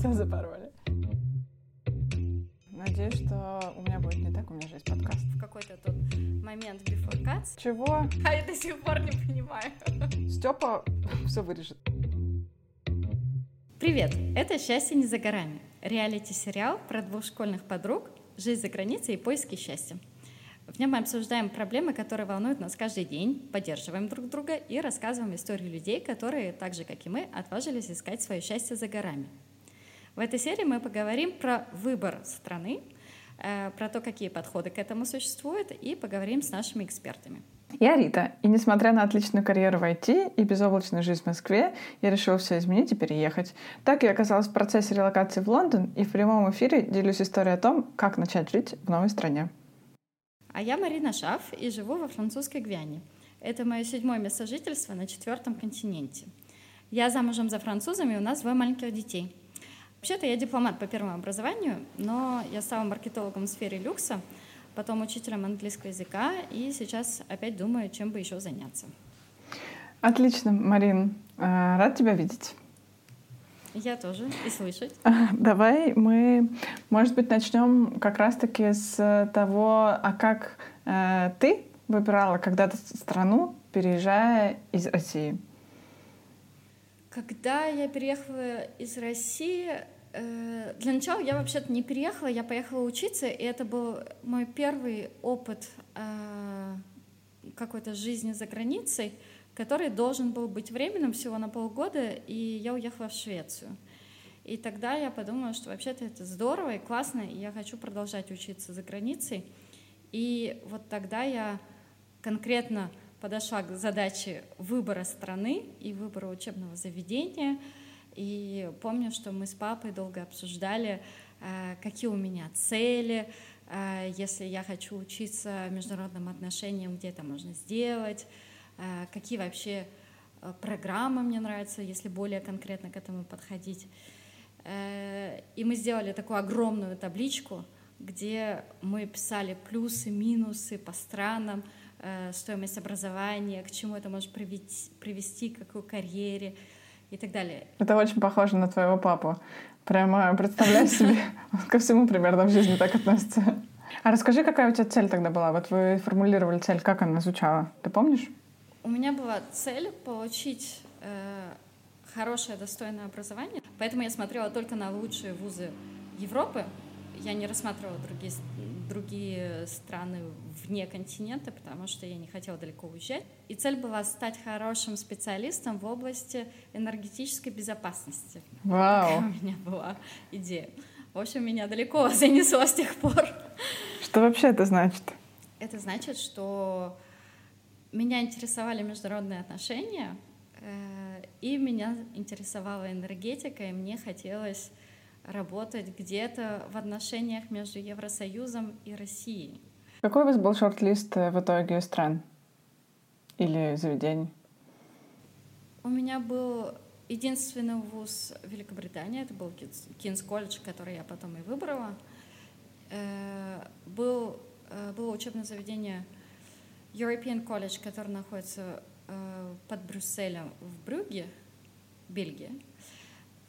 Все запороли. Надеюсь, что у меня будет не так, у меня же есть подкаст. В какой-то тот момент before cuts. Чего? А я до сих пор не понимаю. Степа все вырежет. Привет! Это «Счастье не за горами» — реалити-сериал про двух школьных подруг, жизнь за границей и поиски счастья. В нем мы обсуждаем проблемы, которые волнуют нас каждый день, поддерживаем друг друга и рассказываем истории людей, которые, так же как и мы, отважились искать свое счастье за горами. В этой серии мы поговорим про выбор страны, э, про то, какие подходы к этому существуют, и поговорим с нашими экспертами. Я Рита, и несмотря на отличную карьеру в IT и безоблачную жизнь в Москве, я решила все изменить и переехать. Так я оказалась в процессе релокации в Лондон и в прямом эфире делюсь историей о том, как начать жить в новой стране. А я Марина Шаф и живу во французской Гвиане. Это мое седьмое место жительства на четвертом континенте. Я замужем за французами, и у нас двое маленьких детей. Вообще-то я дипломат по первому образованию, но я стала маркетологом в сфере люкса, потом учителем английского языка, и сейчас опять думаю, чем бы еще заняться. Отлично, Марин. Э, рад тебя видеть. Я тоже, и слышать. Давай мы, может быть, начнем как раз-таки с того, а как э, ты выбирала когда-то страну, переезжая из России? Когда я переехала из России, э, для начала я вообще-то не переехала, я поехала учиться, и это был мой первый опыт э, какой-то жизни за границей — который должен был быть временным всего на полгода, и я уехала в Швецию. И тогда я подумала, что вообще-то это здорово и классно, и я хочу продолжать учиться за границей. И вот тогда я конкретно подошла к задаче выбора страны и выбора учебного заведения. И помню, что мы с папой долго обсуждали, э, какие у меня цели, э, если я хочу учиться международным отношениям, где это можно сделать, Э, какие вообще программы мне нравятся, если более конкретно к этому подходить. И мы сделали такую огромную табличку, где мы писали плюсы, минусы по странам, стоимость образования, к чему это может привести, привести к какой карьере и так далее. Это очень похоже на твоего папу. Прямо представляю себе, ко всему примерно в жизни так относится. А расскажи, какая у тебя цель тогда была? Вот вы формулировали цель, как она звучала? Ты помнишь? У меня была цель получить э, хорошее, достойное образование, поэтому я смотрела только на лучшие вузы Европы. Я не рассматривала другие, другие страны вне континента, потому что я не хотела далеко уезжать. И цель была стать хорошим специалистом в области энергетической безопасности. Вау! Такая у меня была идея. В общем, меня далеко занесло с тех пор. Что вообще это значит? Это значит, что меня интересовали международные отношения, э, и меня интересовала энергетика, и мне хотелось работать где-то в отношениях между Евросоюзом и Россией. Какой у вас был шорт-лист э, в итоге стран или заведений? У меня был единственный вуз Великобритании, это был Кинс колледж, который я потом и выбрала. Э, был, было учебное заведение European College, который находится э, под Брюсселем в Брюгге, Бельгия.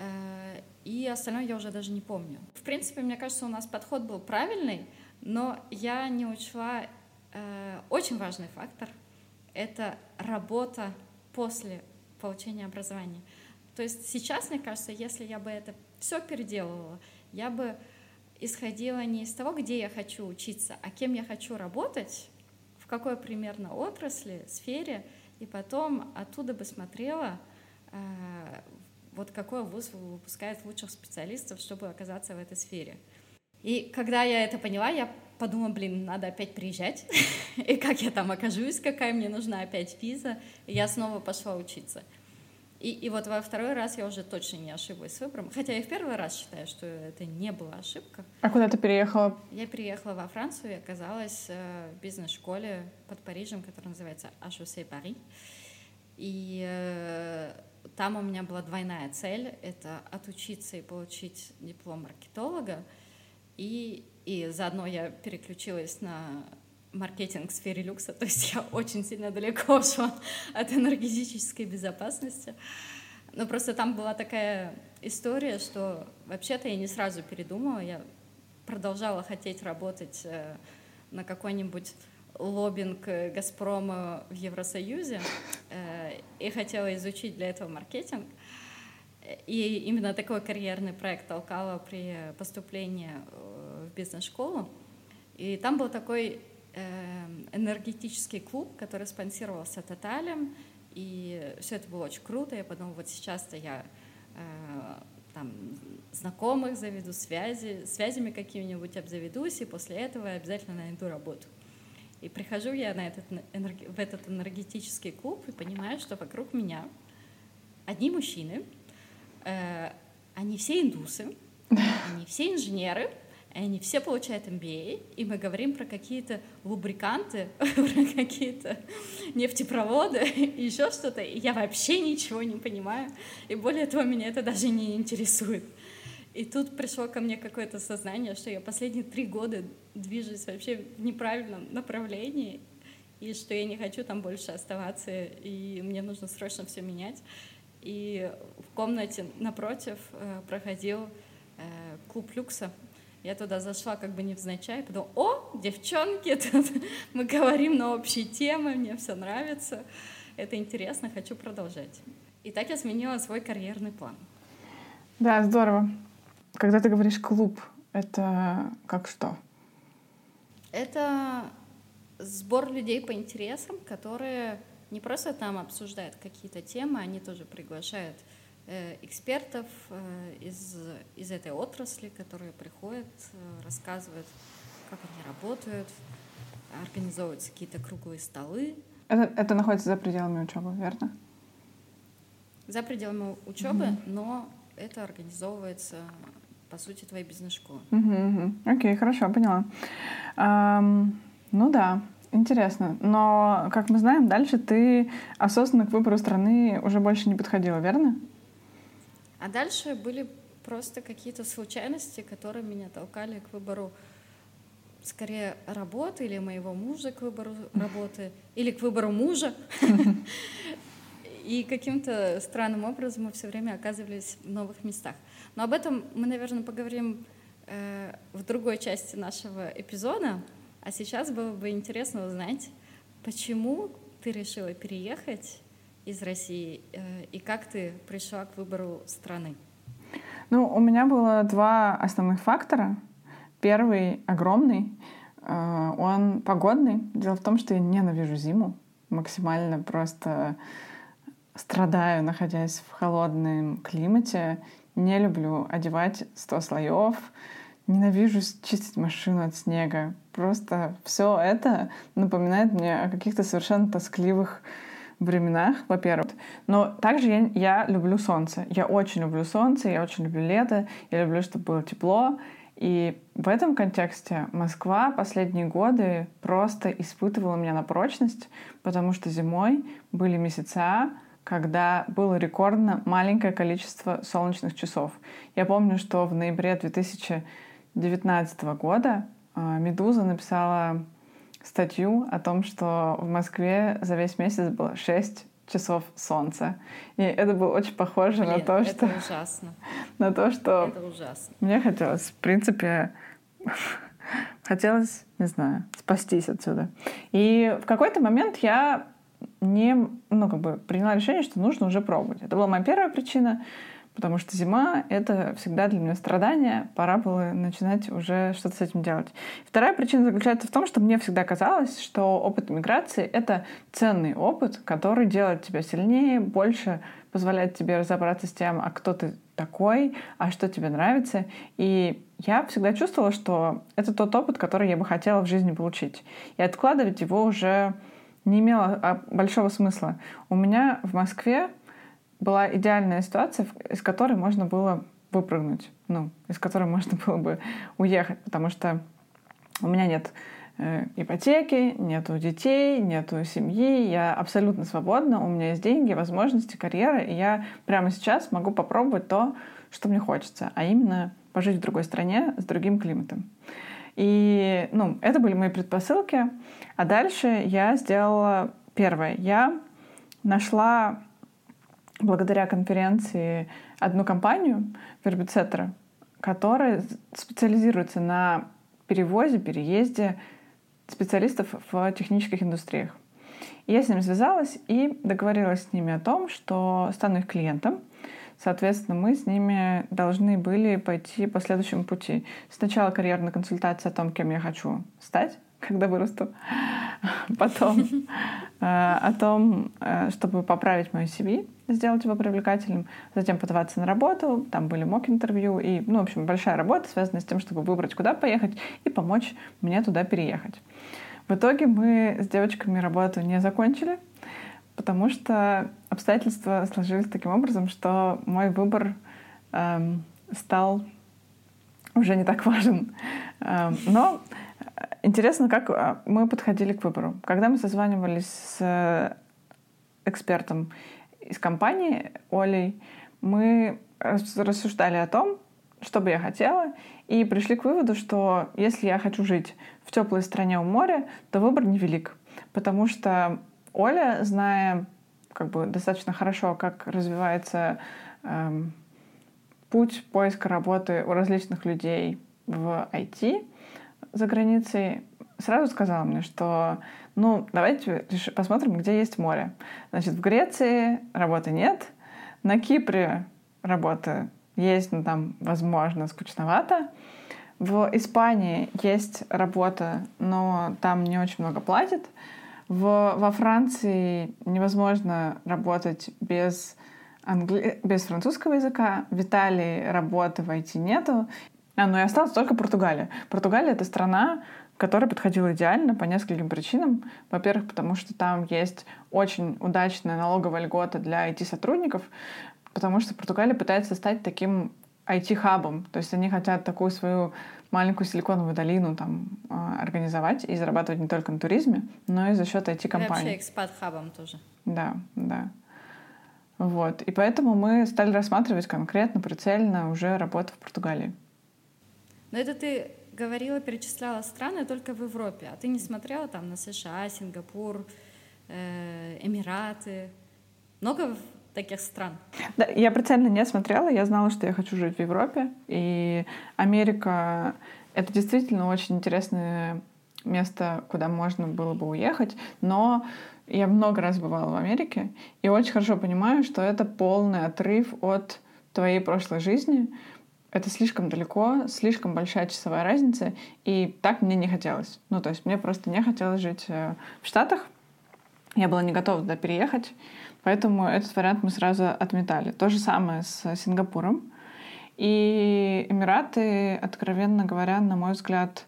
Э, и остальное я уже даже не помню. В принципе, мне кажется, у нас подход был правильный, но я не учла э, очень важный фактор — это работа после получения образования. То есть сейчас, мне кажется, если я бы это все переделывала, я бы исходила не из того, где я хочу учиться, а кем я хочу работать, какой примерно отрасли, сфере, и потом оттуда бы смотрела, э, вот какой вуз выпускает лучших специалистов, чтобы оказаться в этой сфере. И когда я это поняла, я подумала, блин, надо опять приезжать, и как я там окажусь, какая мне нужна опять виза, и я снова пошла учиться. И, и вот во второй раз я уже точно не ошиблась с выбором. Хотя я в первый раз считаю, что это не была ошибка. А куда ты переехала? Я переехала во Францию и оказалась э, в бизнес-школе под Парижем, которая называется HEC Paris. И э, там у меня была двойная цель — это отучиться и получить диплом маркетолога. И, и заодно я переключилась на маркетинг в сфере люкса, то есть я очень сильно далеко ушла от энергетической безопасности. Ну, просто там была такая история, что вообще-то я не сразу передумала, я продолжала хотеть работать э, на какой-нибудь лоббинг э, «Газпрома» в Евросоюзе э, и хотела изучить для этого маркетинг. И именно такой карьерный проект толкала при поступлении в бизнес-школу. И там был такой энергетический клуб, который спонсировался Тоталем, и все это было очень круто. Я подумала, вот сейчас-то я э, там знакомых заведу, связи, связями какими-нибудь обзаведусь, и после этого обязательно найду работу. И прихожу я на этот, в этот энергетический клуб и понимаю, что вокруг меня одни мужчины, э, они все индусы, они все инженеры, они все получают MBA, и мы говорим про какие-то лубриканты, про какие-то нефтепроводы, и еще что-то, и я вообще ничего не понимаю, и более того, меня это даже не интересует. И тут пришло ко мне какое-то сознание, что я последние три года движусь вообще в неправильном направлении, и что я не хочу там больше оставаться, и мне нужно срочно все менять. И в комнате напротив э, проходил э, клуб люкса, я туда зашла как бы невзначай, подумала, о, девчонки, тут мы говорим на общие темы, мне все нравится, это интересно, хочу продолжать. И так я сменила свой карьерный план. Да, здорово. Когда ты говоришь клуб, это как что? Это сбор людей по интересам, которые не просто там обсуждают какие-то темы, они тоже приглашают Э, экспертов э, из, из этой отрасли, которые приходят, э, рассказывают, как они работают, организовываются какие-то круглые столы. Это, это находится за пределами учебы, верно? За пределами учебы, mm-hmm. но это организовывается, по сути, твоей бизнес-школы. Mm-hmm. Окей, хорошо, поняла. Um, ну да, Интересно. Но, как мы знаем, дальше ты осознанно к выбору страны уже больше не подходила, верно? А дальше были просто какие-то случайности, которые меня толкали к выбору скорее работы или моего мужа к выбору работы, или к выбору мужа. И каким-то странным образом мы все время оказывались в новых местах. Но об этом мы, наверное, поговорим э, в другой части нашего эпизода. А сейчас было бы интересно узнать, почему ты решила переехать из России, э, и как ты пришла к выбору страны? Ну, у меня было два основных фактора. Первый огромный, э, он погодный. Дело в том, что я ненавижу зиму максимально просто страдаю, находясь в холодном климате. Не люблю одевать 100 слоев, ненавижу чистить машину от снега. Просто все это напоминает мне о каких-то совершенно тоскливых временах, во-первых. Но также я, я люблю солнце. Я очень люблю солнце, я очень люблю лето, я люблю, чтобы было тепло. И в этом контексте Москва последние годы просто испытывала меня на прочность, потому что зимой были месяца, когда было рекордно маленькое количество солнечных часов. Я помню, что в ноябре 2019 года а, «Медуза» написала статью о том, что в Москве за весь месяц было 6 часов солнца. И это было очень похоже Блин, на то, это что... ужасно. На то, что... Это ужасно. Мне хотелось, в принципе, хотелось, не знаю, спастись отсюда. И в какой-то момент я не, ну, как бы приняла решение, что нужно уже пробовать. Это была моя первая причина потому что зима — это всегда для меня страдание, пора было начинать уже что-то с этим делать. Вторая причина заключается в том, что мне всегда казалось, что опыт миграции — это ценный опыт, который делает тебя сильнее, больше позволяет тебе разобраться с тем, а кто ты такой, а что тебе нравится. И я всегда чувствовала, что это тот опыт, который я бы хотела в жизни получить. И откладывать его уже не имело а, большого смысла. У меня в Москве была идеальная ситуация, из которой можно было выпрыгнуть, ну, из которой можно было бы уехать, потому что у меня нет э, ипотеки, нету детей, нету семьи, я абсолютно свободна, у меня есть деньги, возможности, карьера, и я прямо сейчас могу попробовать то, что мне хочется, а именно пожить в другой стране с другим климатом. И, ну, это были мои предпосылки. А дальше я сделала первое. Я нашла благодаря конференции одну компанию, Вербицетра, которая специализируется на перевозе, переезде специалистов в технических индустриях. И я с ними связалась и договорилась с ними о том, что стану их клиентом. Соответственно, мы с ними должны были пойти по следующему пути. Сначала карьерная консультация о том, кем я хочу стать, когда вырасту. Потом э, о том, э, чтобы поправить мою CV, сделать его привлекательным. Затем подаваться на работу. Там были мок-интервью. И, ну, в общем, большая работа, связанная с тем, чтобы выбрать, куда поехать и помочь мне туда переехать. В итоге мы с девочками работу не закончили, потому что обстоятельства сложились таким образом, что мой выбор эм, стал уже не так важен. Эм, но интересно, как э, мы подходили к выбору. Когда мы созванивались с экспертом из компании Олей, мы рассуждали о том, что бы я хотела, и пришли к выводу, что если я хочу жить в теплой стране у моря, то выбор невелик. Потому что Оля, зная как бы достаточно хорошо, как развивается эм, путь поиска работы у различных людей в IT за границей, сразу сказала мне, что ну, давайте посмотрим, где есть море. Значит, в Греции работы нет, на Кипре работы есть, но там, возможно, скучновато. В Испании есть работа, но там не очень много платят. В, во Франции невозможно работать без, англи... без французского языка. В Италии работы в IT нету. А, ну и осталась только Португалия. Португалия — это страна, которая подходила идеально по нескольким причинам. Во-первых, потому что там есть очень удачная налоговая льгота для IT-сотрудников, потому что Португалия пытается стать таким IT-хабом. То есть они хотят такую свою маленькую силиконовую долину там а, организовать и зарабатывать не только на туризме, но и за счет IT-компаний. Вообще экспат-хабом тоже. Да, да. Вот. И поэтому мы стали рассматривать конкретно, прицельно уже работу в Португалии. Но это ты говорила, перечисляла страны только в Европе, а ты не смотрела там на США, Сингапур, э, Эмираты? Много таких стран? Да, я прицельно не смотрела, я знала, что я хочу жить в Европе, и Америка — это действительно очень интересное место, куда можно было бы уехать, но я много раз бывала в Америке и очень хорошо понимаю, что это полный отрыв от твоей прошлой жизни. Это слишком далеко, слишком большая часовая разница, и так мне не хотелось. Ну, то есть мне просто не хотелось жить э, в Штатах. Я была не готова туда переехать. Поэтому этот вариант мы сразу отметали. То же самое с Сингапуром. И Эмираты, откровенно говоря, на мой взгляд,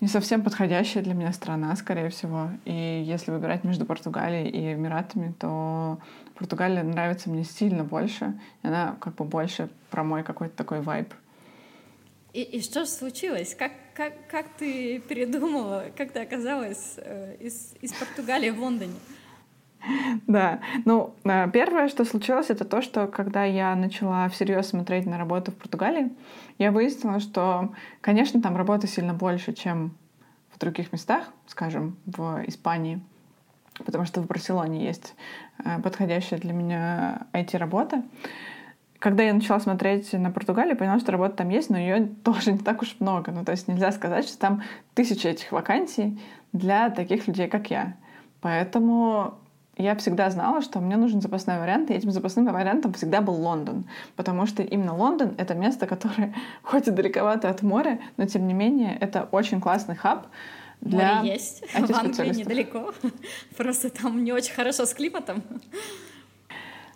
не совсем подходящая для меня страна, скорее всего. И если выбирать между Португалией и Эмиратами, то Португалия нравится мне сильно больше. Она как бы больше про мой какой-то такой вайб. И, и что же случилось? Как, как, как ты передумала, как ты оказалась э, из, из Португалии в Лондоне? Да. Ну, э, первое, что случилось, это то, что когда я начала всерьез смотреть на работу в Португалии, я выяснила, что, конечно, там работы сильно больше, чем в других местах, скажем, в Испании, потому что в Барселоне есть э, подходящая для меня IT-работа. Когда я начала смотреть на Португалию, поняла, что работа там есть, но ее тоже не так уж много. Ну, то есть нельзя сказать, что там тысячи этих вакансий для таких людей, как я. Поэтому я всегда знала, что мне нужен запасной вариант, и этим запасным вариантом всегда был Лондон. Потому что именно Лондон — это место, которое хоть и далековато от моря, но тем не менее это очень классный хаб для Море есть, в Англии недалеко. Просто там не очень хорошо с климатом.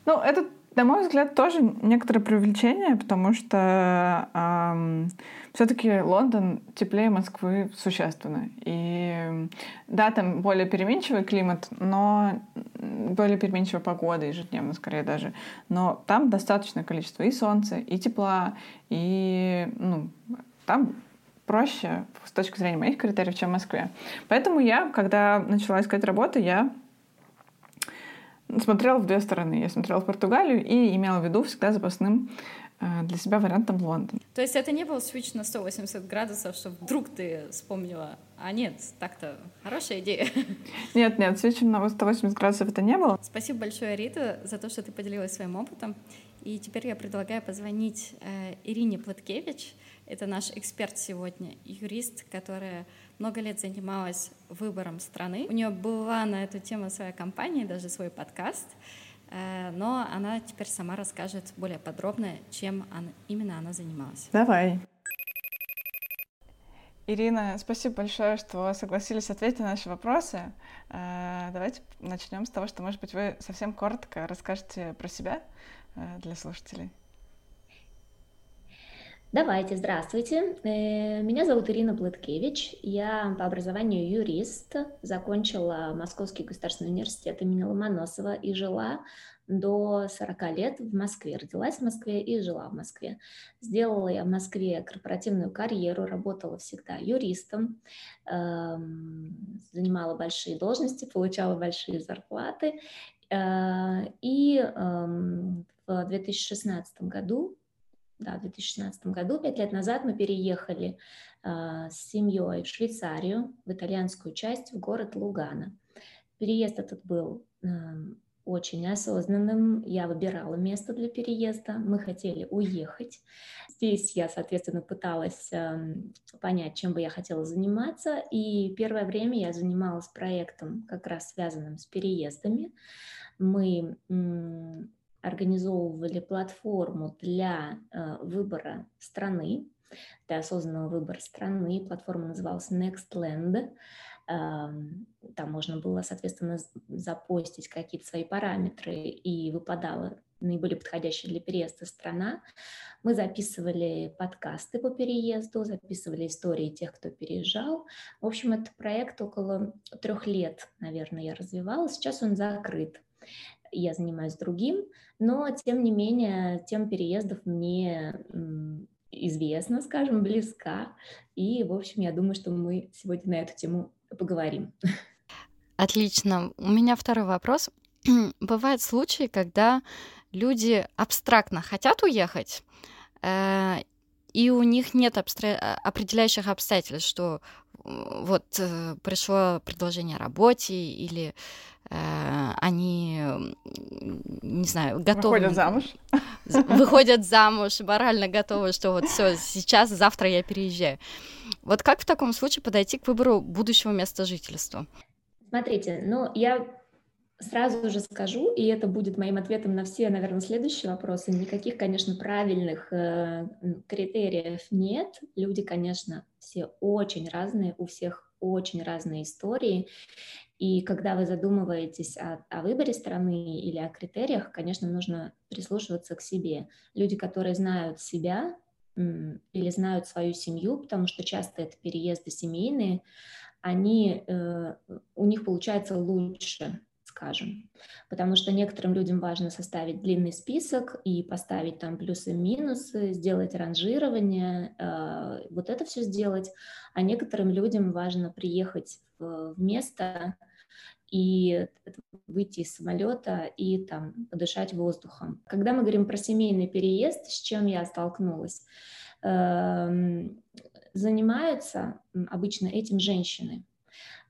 Ну, это на мой взгляд, тоже некоторое привлечение, потому что эм, все-таки Лондон теплее Москвы существенно. И да, там более переменчивый климат, но более переменчивая погода ежедневно, скорее даже. Но там достаточное количество и солнца, и тепла, и ну, там проще с точки зрения моих критериев, чем в Москве. Поэтому я, когда начала искать работу, я смотрела в две стороны. Я смотрела в Португалию и имела в виду всегда запасным э, для себя вариантом Лондон. То есть это не был свич на 180 градусов, что вдруг ты вспомнила, а нет, так-то хорошая идея. Нет, нет, свич на 180 градусов это не было. Спасибо большое, Рита, за то, что ты поделилась своим опытом. И теперь я предлагаю позвонить э, Ирине Платкевич. Это наш эксперт сегодня, юрист, которая много лет занималась выбором страны. У нее была на эту тему своя компания, даже свой подкаст. Э, но она теперь сама расскажет более подробно, чем именно она занималась. Давай. Ирина, спасибо большое, что согласились ответить на наши вопросы. Э, давайте начнем с того, что, может быть, вы совсем коротко расскажете про себя э, для слушателей. Давайте, здравствуйте. Меня зовут Ирина Плыткевич. Я по образованию юрист, закончила Московский государственный университет имени Ломоносова и жила до 40 лет в Москве. Родилась в Москве и жила в Москве. Сделала я в Москве корпоративную карьеру, работала всегда юристом, эм, занимала большие должности, получала большие зарплаты. Э, и эм, в 2016 году да, в 2016 году, пять лет назад, мы переехали э, с семьей в Швейцарию, в итальянскую часть, в город Лугана. Переезд этот был э, очень осознанным. Я выбирала место для переезда. Мы хотели уехать. Здесь я, соответственно, пыталась э, понять, чем бы я хотела заниматься. И первое время я занималась проектом, как раз связанным с переездами. Мы организовывали платформу для э, выбора страны, для осознанного выбора страны. Платформа называлась Nextland. Там можно было, соответственно, запостить какие-то свои параметры, и выпадала наиболее подходящая для переезда страна. Мы записывали подкасты по переезду, записывали истории тех, кто переезжал. В общем, этот проект около трех лет, наверное, я развивала. Сейчас он закрыт. Я занимаюсь другим, но, тем не менее, тем переездов мне известна, скажем, близка. И, в общем, я думаю, что мы сегодня на эту тему поговорим. Отлично. У меня второй вопрос. Бывают случаи, когда люди абстрактно хотят уехать, э, и у них нет абстра- определяющих обстоятельств, что вот э, пришло предложение о работе или э, они, не знаю, готовы. Выходят замуж. Выходят замуж, морально готовы, что вот все, сейчас, завтра я переезжаю. Вот как в таком случае подойти к выбору будущего места жительства? Смотрите, ну я Сразу же скажу, и это будет моим ответом на все, наверное, следующие вопросы. Никаких, конечно, правильных э, критериев нет. Люди, конечно, все очень разные, у всех очень разные истории. И когда вы задумываетесь о, о выборе страны или о критериях, конечно, нужно прислушиваться к себе. Люди, которые знают себя или знают свою семью, потому что часто это переезды семейные, они, э, у них получается лучше скажем. Потому что некоторым людям важно составить длинный список и поставить там плюсы-минусы, сделать ранжирование, э, вот это все сделать. А некоторым людям важно приехать в, в место и выйти из самолета и там подышать воздухом. Когда мы говорим про семейный переезд, с чем я столкнулась, эм, занимаются обычно этим женщины.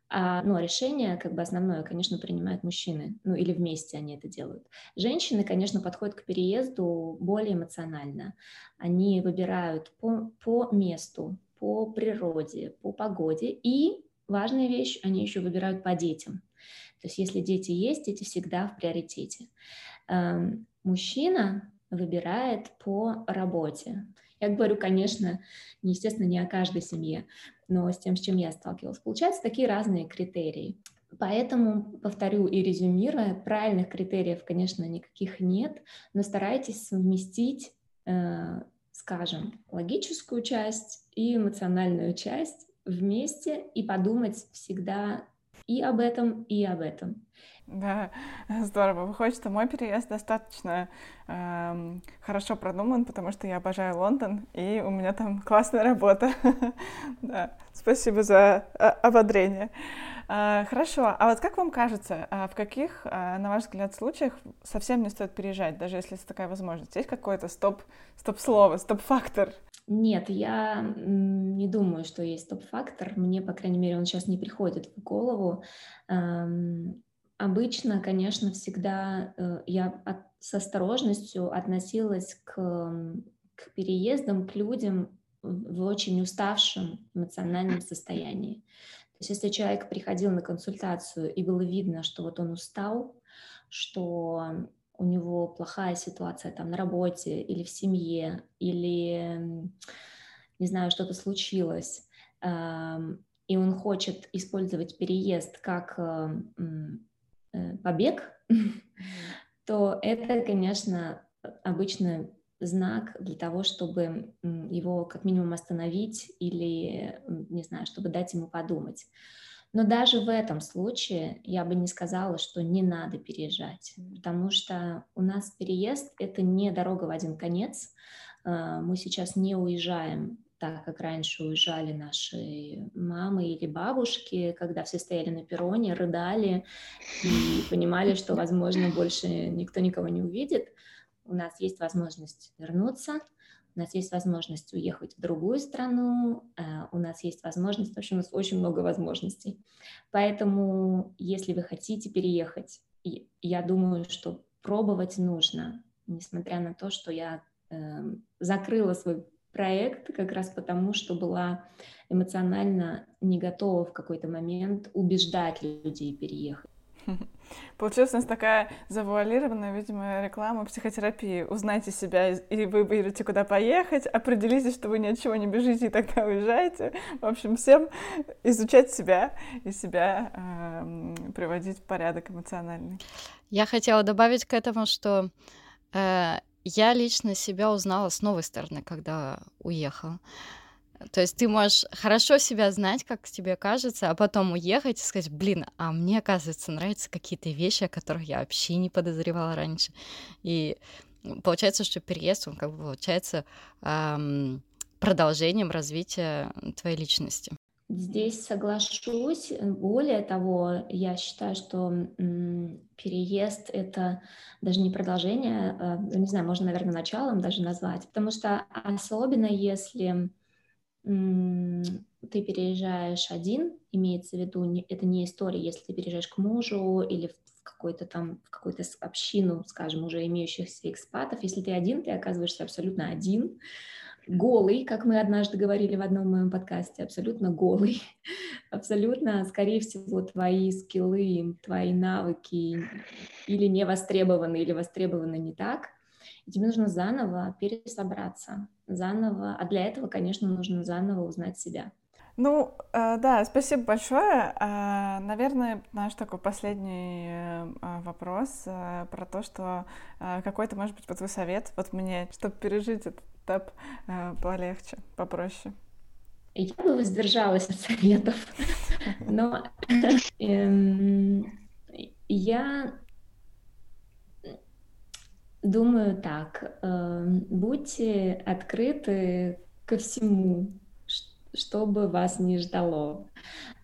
А, ну, решение, как бы основное, конечно, принимают мужчины, ну или вместе они это делают. Женщины, конечно, подходят к переезду более эмоционально. Они выбирают по, по месту, по природе, по погоде. И важная вещь, они еще выбирают по детям. То есть если дети есть, дети всегда в приоритете. Эм, мужчина выбирает по работе. Я говорю, конечно, естественно, не о каждой семье, но с тем, с чем я сталкивалась. Получаются такие разные критерии. Поэтому, повторю и резюмируя, правильных критериев, конечно, никаких нет, но старайтесь совместить, э, скажем, логическую часть и эмоциональную часть вместе и подумать всегда и об этом, и об этом. Да, здорово. Выходит, что мой переезд достаточно эм, хорошо продуман, потому что я обожаю Лондон, и у меня там классная работа. да, спасибо за э, ободрение. Э, хорошо, а вот как вам кажется, э, в каких, э, на ваш взгляд, случаях совсем не стоит переезжать, даже если есть такая возможность? Есть какое-то стоп, стоп-слово, стоп-фактор? Нет, я не думаю, что есть стоп-фактор. Мне, по крайней мере, он сейчас не приходит в голову. Обычно, конечно, всегда э, я с осторожностью относилась к, к переездам, к людям в очень уставшем эмоциональном состоянии. То есть если человек приходил на консультацию и было видно, что вот он устал, что у него плохая ситуация там на работе или в семье, или, не знаю, что-то случилось, и он хочет использовать переезд как Э, побег, то это, конечно, обычно знак для того, чтобы его как минимум остановить или, не знаю, чтобы дать ему подумать. Но даже в этом случае я бы не сказала, что не надо переезжать, потому что у нас переезд — это не дорога в один конец. Э, мы сейчас не уезжаем так как раньше уезжали наши мамы или бабушки, когда все стояли на перроне, рыдали и понимали, что, возможно, больше никто никого не увидит. У нас есть возможность вернуться, у нас есть возможность уехать в другую страну, э, у нас есть возможность, в общем, у нас очень много возможностей. Поэтому, если вы хотите переехать, я думаю, что пробовать нужно, несмотря на то, что я э, закрыла свой проект как раз потому, что была эмоционально не готова в какой-то момент убеждать людей переехать. Получилась у нас такая завуалированная, видимо, реклама психотерапии. Узнайте себя и выберите, куда поехать, определитесь, что вы ни от чего не бежите, и тогда уезжаете. В общем, всем изучать себя и себя э, приводить в порядок эмоциональный. Я хотела добавить к этому, что э, я лично себя узнала с новой стороны, когда уехала. То есть ты можешь хорошо себя знать, как тебе кажется, а потом уехать и сказать, блин, а мне, оказывается, нравятся какие-то вещи, о которых я вообще не подозревала раньше. И получается, что переезд, он как бы получается эм, продолжением развития твоей личности. Здесь соглашусь. Более того, я считаю, что переезд — это даже не продолжение, а, ну, не знаю, можно, наверное, началом даже назвать, потому что особенно если ты переезжаешь один, имеется в виду, это не история, если ты переезжаешь к мужу или в какой-то там, в какую-то общину, скажем, уже имеющихся экспатов, если ты один, ты оказываешься абсолютно один, голый, как мы однажды говорили в одном моем подкасте, абсолютно голый, абсолютно, скорее всего, твои скиллы, твои навыки или не востребованы, или востребованы не так, и тебе нужно заново пересобраться, заново, а для этого, конечно, нужно заново узнать себя. Ну, э, да, спасибо большое. Э, наверное, наш такой последний э, вопрос про то, что какой-то, может быть, вот твой совет вот мне, чтобы пережить этот этап полегче, попроще. Я бы воздержалась от советов, но эм, я думаю так, будьте открыты ко всему, что бы вас не ждало.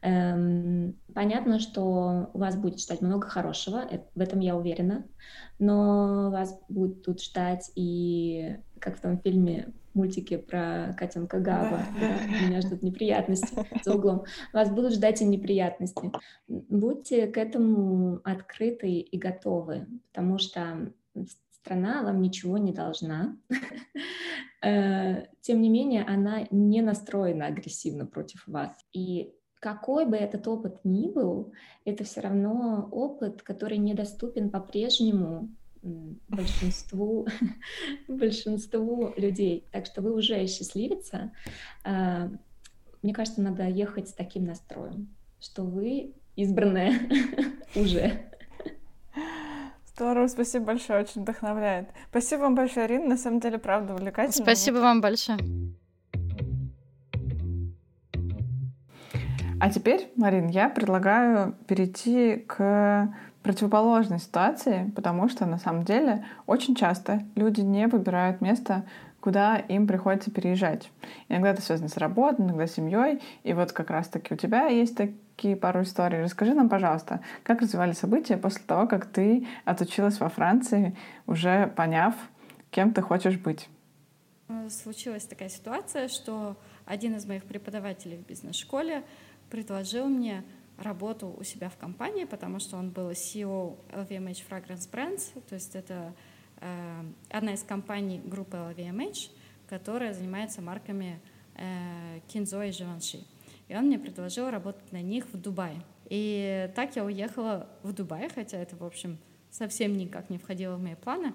Эм, понятно, что у вас будет ждать много хорошего, в этом я уверена, но вас будет тут ждать и, как в том фильме, мультике про котенка Гава, да, меня ждут неприятности за углом, вас будут ждать и неприятности. Будьте к этому открыты и готовы, потому что страна вам ничего не должна. Э, тем не менее, она не настроена агрессивно против вас. И какой бы этот опыт ни был, это все равно опыт, который недоступен по-прежнему большинству, большинству людей. Так что вы уже счастливица. Э, мне кажется, надо ехать с таким настроем, что вы избранная уже. Здорово, спасибо большое, очень вдохновляет. Спасибо вам большое, Арина, на самом деле, правда, увлекательно. Спасибо вам большое. А теперь, Марин, я предлагаю перейти к противоположной ситуации, потому что на самом деле очень часто люди не выбирают место, куда им приходится переезжать. Иногда это связано с работой, иногда с семьей. И вот как раз-таки у тебя есть такие пару историй. Расскажи нам, пожалуйста, как развивались события после того, как ты отучилась во Франции, уже поняв, кем ты хочешь быть? Случилась такая ситуация, что один из моих преподавателей в бизнес-школе предложил мне работу у себя в компании, потому что он был CEO LVMH Fragrance Brands, то есть это э, одна из компаний группы LVMH, которая занимается марками э, Кинзо и Givenchy. И он мне предложил работать на них в Дубае. И так я уехала в Дубай, хотя это, в общем, совсем никак не входило в мои планы.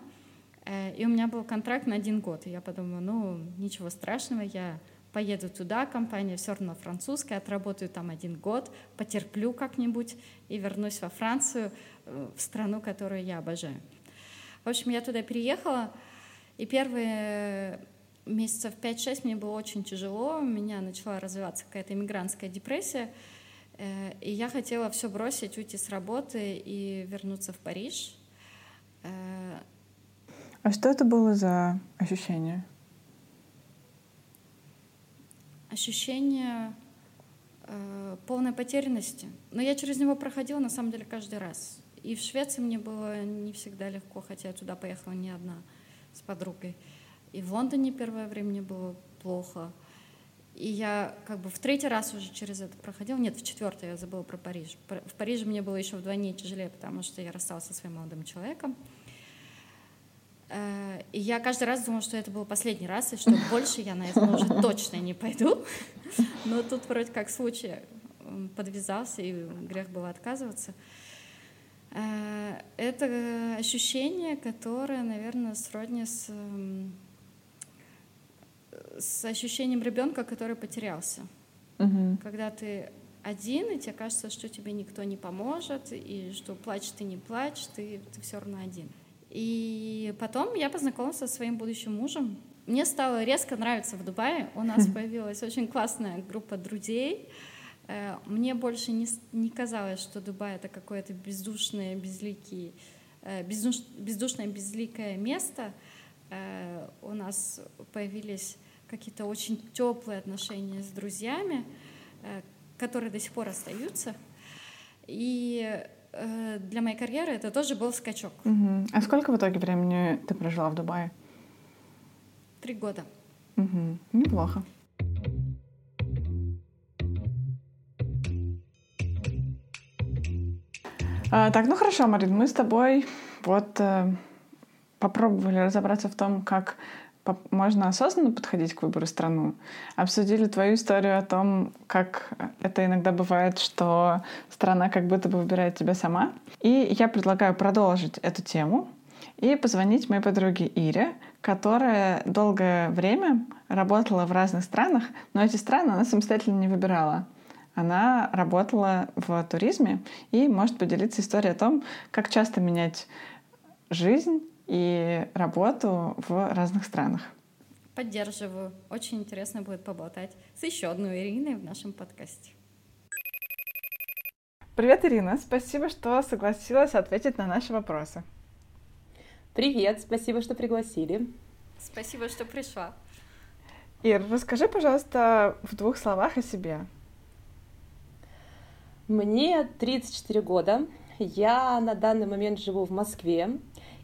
Э, и у меня был контракт на один год. И я подумала, ну, ничего страшного, я поеду туда, компания все равно французская, отработаю там один год, потерплю как-нибудь и вернусь во Францию, э, в страну, которую я обожаю. В общем, я туда переехала, и первые месяцев 5-6 мне было очень тяжело, у меня начала развиваться какая-то иммигрантская депрессия, э, и я хотела все бросить, уйти с работы и вернуться в Париж. Э, а что это было за ощущение? ощущение э, полной потерянности. Но я через него проходила, на самом деле, каждый раз. И в Швеции мне было не всегда легко, хотя я туда поехала не одна с подругой. И в Лондоне первое время мне было плохо. И я как бы в третий раз уже через это проходила. Нет, в четвертый я забыла про Париж. В Париже мне было еще вдвойне тяжелее, потому что я рассталась со своим молодым человеком. Э, и я каждый раз думала, что это был последний раз, и что больше я на это уже точно не пойду. Но тут вроде как случай подвязался, и грех было отказываться. Э, это ощущение, которое, наверное, сродни с, с ощущением ребенка, который потерялся. Угу. Когда ты один, и тебе кажется, что тебе никто не поможет, и что плачь ты не плачь, ты, ты все равно один. И потом я познакомилась со своим будущим мужем. Мне стало резко нравиться в Дубае. У нас появилась очень классная группа друзей. Э, мне больше не, не казалось, что Дубай это какое-то бездушное, безликий, э, бездуш, бездушное, безликое место. Э, у нас появились какие-то очень теплые отношения с друзьями, которые до сих пор остаются. И Э, для моей карьеры это тоже был скачок. Угу. А сколько в итоге времени ты прожила в Дубае? Три года. Угу. Неплохо. А, так, ну хорошо, Марин, мы с тобой вот э, попробовали разобраться в том, как можно осознанно подходить к выбору страну. Обсудили твою историю о том, как это иногда бывает, что страна как будто бы выбирает тебя сама. И я предлагаю продолжить эту тему и позвонить моей подруге Ире, которая долгое время работала в разных странах, но эти страны она самостоятельно не выбирала. Она работала в туризме и может поделиться историей о том, как часто менять жизнь и работу в разных странах. Поддерживаю. Очень интересно будет поболтать с еще одной Ириной в нашем подкасте. Привет, Ирина. Спасибо, что согласилась ответить на наши вопросы. Привет, спасибо, что пригласили. Спасибо, что пришла. Ир, расскажи, пожалуйста, в двух словах о себе. Мне 34 года. Я на данный момент живу в Москве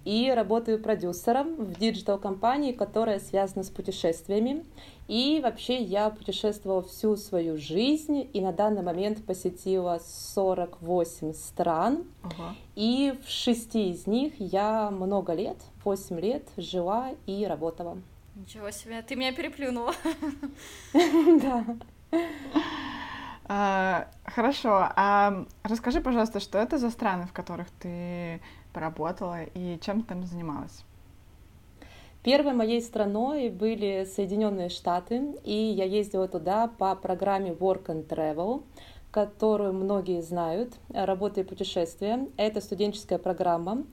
и работаю продюсером в digital-компании, которая связана с путешествиями. И вообще я путешествовала всю свою жизнь и на данный момент посетила 48 стран. Ага. И в шести из них я много лет, 8 лет жила и работала. Ничего себе, ты меня переплюнула. Да. А, хорошо, а расскажи, пожалуйста, что это за страны, в которых ты поработала и чем ты там занималась? Первой моей страной были Соединенные Штаты, и я ездила туда по программе Work and Travel, которую многие знают, работа и путешествия. Это студенческая программа,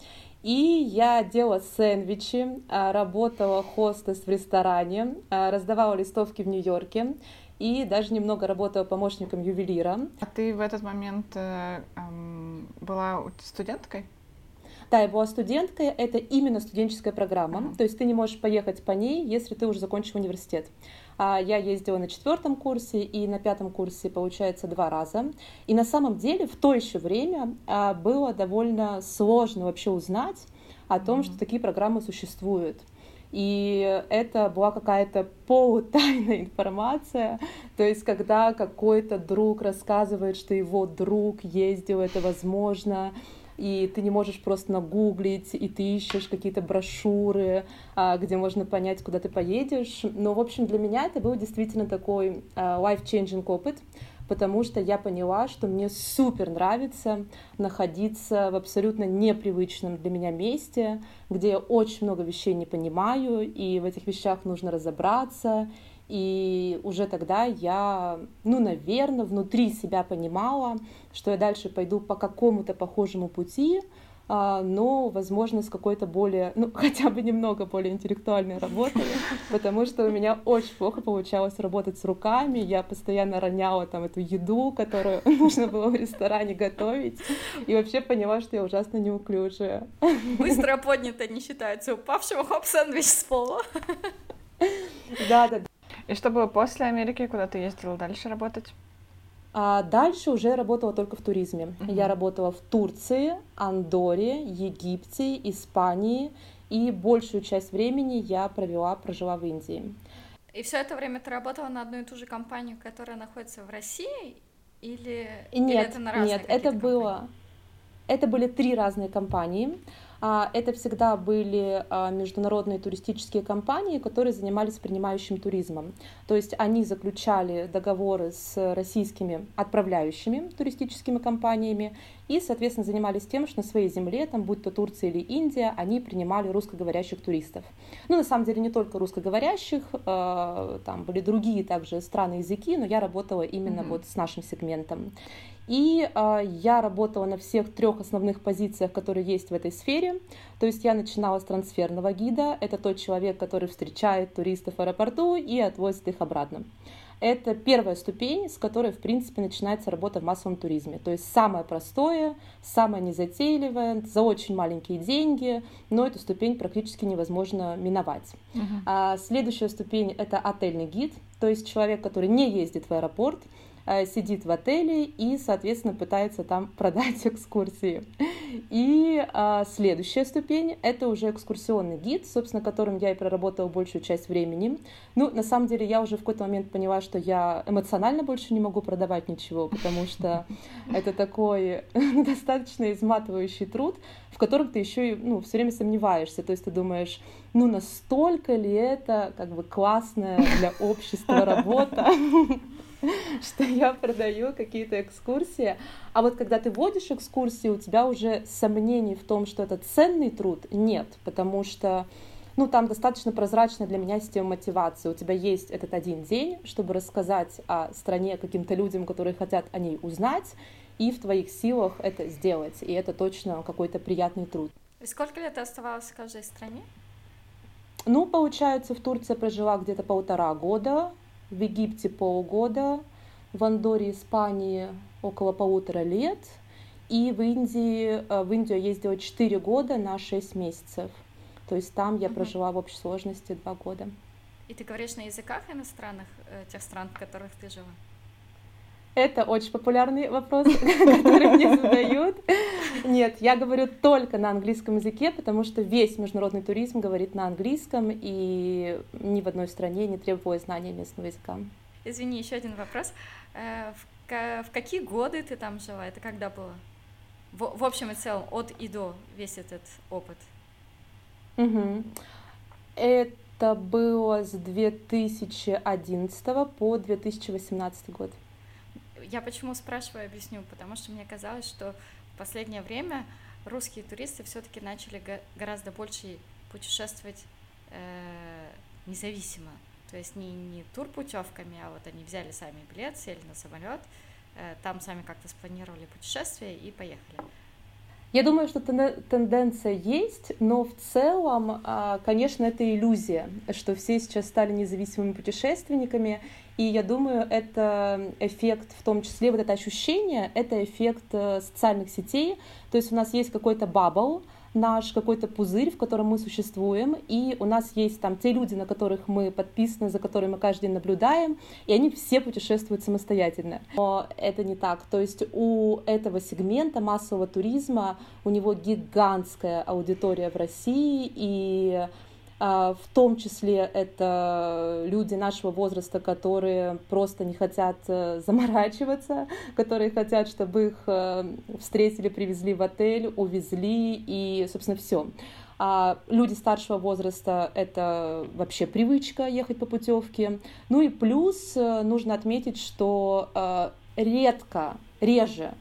И я делала сэндвичи, а, работала хостес в ресторане, а, раздавала листовки в Нью-Йорке и даже немного работала помощником ювелира. А ты в этот момент эм, была студенткой? Да, я была студенткой, это именно студенческая программа, то есть ты не можешь поехать по ней, если ты уже закончил университет. А я ездила на четвертом курсе и на пятом курсе, получается, два раза. И на самом деле в то еще время а, было довольно сложно вообще узнать о том, mm-hmm. что такие программы существуют. И это была какая-то полутайная информация. То есть, когда какой-то друг рассказывает, что его друг ездил, это возможно, и ты не можешь просто нагуглить, и ты ищешь какие-то брошюры, а, где можно понять, куда ты поедешь. Но, в общем, для меня это был действительно такой а, life-changing опыт, потому что я поняла, что мне супер нравится находиться в абсолютно непривычном для меня месте, где я очень много вещей не понимаю, и в этих вещах нужно разобраться, и уже тогда я, ну, наверное, внутри себя понимала, что я дальше пойду по какому-то похожему пути, а, но, возможно, с какой-то более, ну, хотя бы немного более интеллектуальной работой, потому что у меня очень плохо получалось работать с руками, я постоянно роняла там эту еду, которую нужно было в ресторане готовить, и вообще поняла, что я ужасно неуклюжая. Быстро поднято не считается упавшего, хоп, сэндвич с пола. Да, да, и что было после Америки, куда ты ездила дальше работать? А дальше уже работала только в туризме. Uh-huh. Я работала в Турции, Андоре, Египте, Испании, и большую часть времени я провела, прожила в Индии. И все это время ты работала на одну и ту же компанию, которая находится в России, или, нет, или это на разные Нет, это было, это были три разные компании. А, это всегда были а, международные туристические компании, которые занимались принимающим туризмом. То есть они заключали договоры с российскими отправляющими туристическими компаниями и, соответственно, занимались тем, что на своей земле, там, будь то Турция или Индия, они принимали русскоговорящих туристов. Ну, на самом деле, не только русскоговорящих, а, там были другие также страны языки, но я работала именно mm-hmm. вот с нашим сегментом. И э, я работала на всех трех основных позициях, которые есть в этой сфере. То есть я начинала с трансферного гида. Это тот человек, который встречает туристов в аэропорту и отвозит их обратно. Это первая ступень, с которой, в принципе, начинается работа в массовом туризме. То есть самое простое, самое незатейливое, за очень маленькие деньги, но эту ступень практически невозможно миновать. Uh-huh. А следующая ступень — это отельный гид, то есть человек, который не ездит в аэропорт, сидит в отеле и, соответственно, пытается там продать экскурсии. И а, следующая ступень — это уже экскурсионный гид, собственно, которым я и проработала большую часть времени. Ну, на самом деле, я уже в какой-то момент поняла, что я эмоционально больше не могу продавать ничего, потому что это такой достаточно изматывающий труд, в котором ты еще и ну, все время сомневаешься. То есть ты думаешь, ну, настолько ли это как бы классная для общества работа, что я продаю какие-то экскурсии. А вот когда ты водишь экскурсии, у тебя уже сомнений в том, что это ценный труд, нет, потому что ну, там достаточно прозрачная для меня система мотивации. У тебя есть этот один день, чтобы рассказать о стране каким-то людям, которые хотят о ней узнать, и в твоих силах это сделать. И это точно какой-то приятный труд. И сколько лет ты оставалась в каждой стране? Ну, получается, в Турции прожила где-то полтора года, в Египте полгода, в Андоре, Испании около полутора лет, и в Индии, э, в Индию ездила 4 года на 6 месяцев. То есть там я прожила в общей сложности 2 года. И ты говоришь на языках иностранных, э, тех стран, в которых ты жила? Это очень популярный вопрос, который мне задают. Нет, я говорю только на английском языке, потому что весь международный туризм говорит на английском, и ни в одной стране не требовалось знания местного языка. Извини, еще один вопрос. Э, в какие годы ты там жила? Это когда было? В, общем и целом, от и до весь этот опыт. Угу. Это было с 2011 по 2018 год. Я почему спрашиваю, объясню, потому что мне казалось, что в последнее время русские туристы все-таки начали гораздо больше путешествовать э, независимо. То есть не, не турпутевками, а вот они взяли сами билет, сели на самолет, э, там сами как-то спланировали путешествие и поехали. Я думаю, что тенденция есть, но в целом, а, конечно, это иллюзия, что все сейчас стали независимыми путешественниками, и я думаю, это эффект, в том числе вот это ощущение, это эффект э, социальных сетей, то есть у нас есть какой-то бабл, наш какой-то пузырь, в котором мы существуем, и у нас есть там те люди, на которых мы подписаны, за которыми мы каждый день наблюдаем, и они все путешествуют самостоятельно. Но это не так. То есть у этого сегмента массового туризма у него гигантская аудитория в России, и в том числе это люди нашего возраста, которые просто не хотят э, заморачиваться, которые хотят, чтобы их э, встретили, привезли в отель, увезли и, собственно, все. А люди старшего возраста — это вообще привычка ехать по путевке. Ну и плюс э, нужно отметить, что редко, реже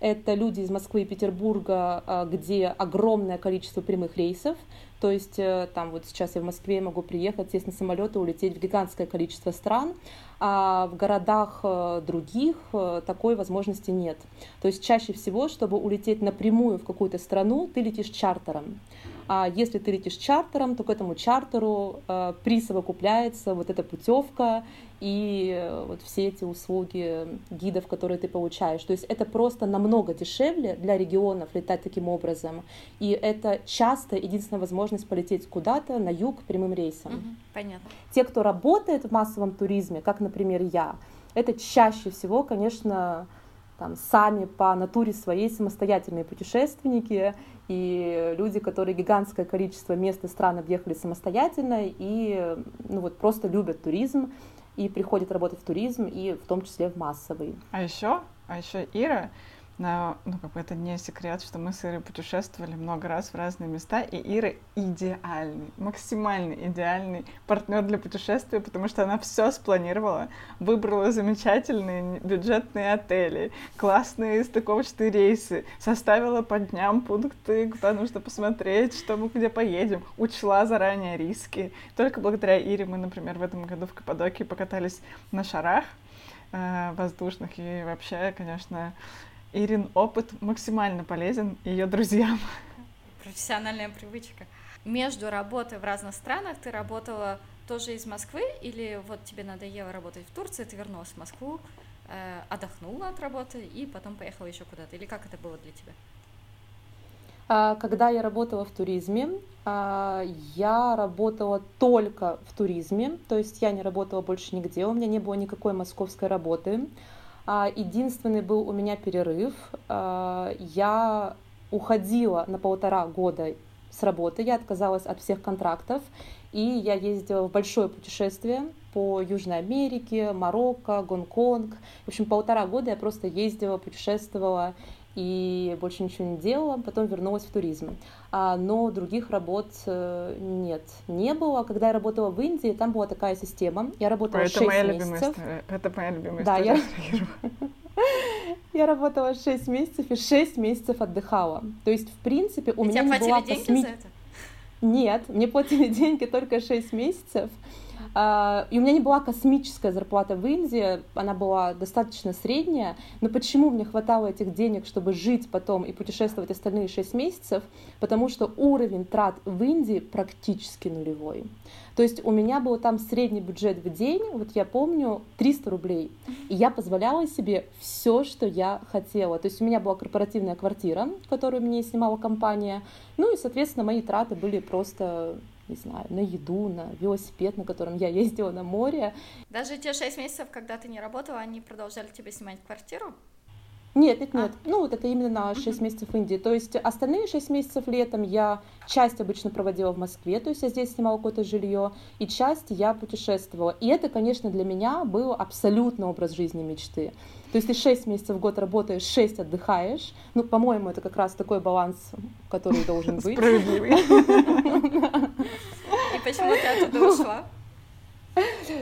это люди из Москвы и Петербурга, где огромное количество прямых рейсов, то есть э, там вот сейчас я в Москве могу приехать, сесть на самолет и улететь в гигантское количество стран, а в городах э, других э, такой возможности нет. То есть чаще всего, чтобы улететь напрямую в какую-то страну, ты летишь чартером. А если ты летишь чартером, то к этому чартеру э, присовокупляется вот эта путевка и э, вот все эти услуги гидов, которые ты получаешь. То есть это просто намного дешевле для регионов летать таким образом. И это часто единственная возможность полететь куда-то на юг прямым рейсом. Угу, понятно. Те, кто работает в массовом туризме, как, например, я, это чаще всего, конечно, там, сами по натуре своей самостоятельные путешественники и люди, которые гигантское количество мест и стран объехали самостоятельно и ну, вот, просто любят туризм и приходят работать в туризм и в том числе в массовый. А еще, а еще Ира но, ну, как бы это не секрет, что мы с Ирой путешествовали много раз в разные места, и Ира идеальный, максимально идеальный партнер для путешествия, потому что она все спланировала, выбрала замечательные бюджетные отели, классные стыковочные рейсы, составила по дням пункты, куда нужно посмотреть, что мы где поедем, учла заранее риски. Только благодаря Ире мы, например, в этом году в Каппадокии покатались на шарах э, воздушных, и вообще, конечно, Ирин опыт максимально полезен ее друзьям. Профессиональная привычка. Между работой в разных странах ты работала тоже из Москвы или вот тебе надоело работать в Турции, ты вернулась в Москву, э, отдохнула от работы и потом поехала еще куда-то? Или как это было для тебя? А, когда я работала в туризме, а, я работала только в туризме, то есть я не работала больше нигде, у меня не было никакой московской работы. А, единственный был у меня перерыв. А, я уходила на полтора года с работы, я отказалась от всех контрактов, и я ездила в большое путешествие по Южной Америке, Марокко, Гонконг. В общем, полтора года я просто ездила, путешествовала и больше ничего не делала, потом вернулась в туризм. А, но других работ э, нет, не было. Когда я работала в Индии, там была такая система. Я работала Это 6 моя месяцев. Любимая история. Это моя любимая да, история. Я... я работала 6 месяцев и 6 месяцев отдыхала. То есть, в принципе, у и меня не была деньги косми... за это? Нет, мне платили деньги только 6 месяцев. А, и у меня не была космическая зарплата в Индии, она была достаточно средняя, но почему мне хватало этих денег, чтобы жить потом и путешествовать остальные 6 месяцев? Потому что уровень трат в Индии практически нулевой. То есть у меня был там средний бюджет в день, вот я помню, 300 рублей. И я позволяла себе все, что я хотела. То есть у меня была корпоративная квартира, которую мне снимала компания. Ну и, соответственно, мои траты были просто не знаю, на еду, на велосипед, на котором я ездила на море. Даже те шесть месяцев, когда ты не работала, они продолжали тебе снимать квартиру? Нет, нет, нет. А. Ну, вот это именно на 6 месяцев в Индии. То есть остальные 6 месяцев летом я часть обычно проводила в Москве, то есть я здесь снимала какое-то жилье, и часть я путешествовала. И это, конечно, для меня был абсолютно образ жизни мечты. То есть ты 6 месяцев в год работаешь, 6 отдыхаешь. Ну, по-моему, это как раз такой баланс, который должен быть. Справедливый. И почему ты оттуда ушла?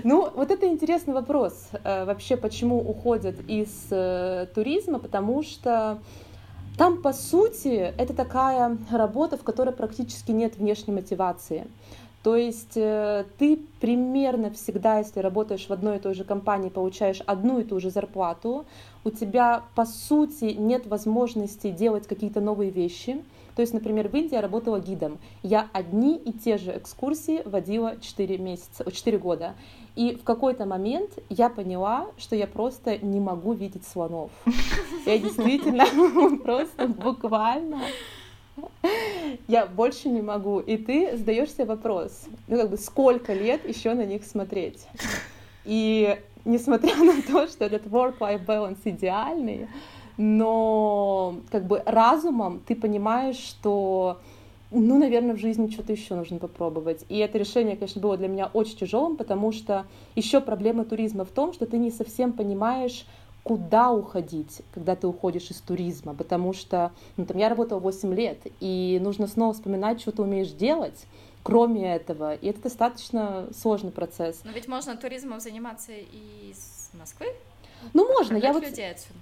Ну, вот это интересный вопрос. Э, вообще, почему уходят из э, туризма? Потому что там, по сути, это такая работа, в которой практически нет внешней мотивации. То есть э, ты примерно всегда, если работаешь в одной и той же компании, получаешь одну и ту же зарплату, у тебя по сути нет возможности делать какие-то новые вещи. То есть, например, в Индии я работала гидом. Я одни и те же экскурсии водила 4 месяца, 4 года. И в какой-то момент я поняла, что я просто не могу видеть слонов. Я действительно просто буквально я больше не могу. И ты задаешь себе вопрос, ну как бы сколько лет еще на них смотреть? И несмотря на то, что этот work-life balance идеальный, но как бы разумом ты понимаешь, что ну, наверное, в жизни что-то еще нужно попробовать. И это решение, конечно, было для меня очень тяжелым, потому что еще проблема туризма в том, что ты не совсем понимаешь, куда уходить, когда ты уходишь из туризма, потому что ну, там, я работала 8 лет, и нужно снова вспоминать, что ты умеешь делать, кроме этого, и это достаточно сложный процесс. Но ведь можно туризмом заниматься и из Москвы? Ну, можно. Я вот... людей отсюда.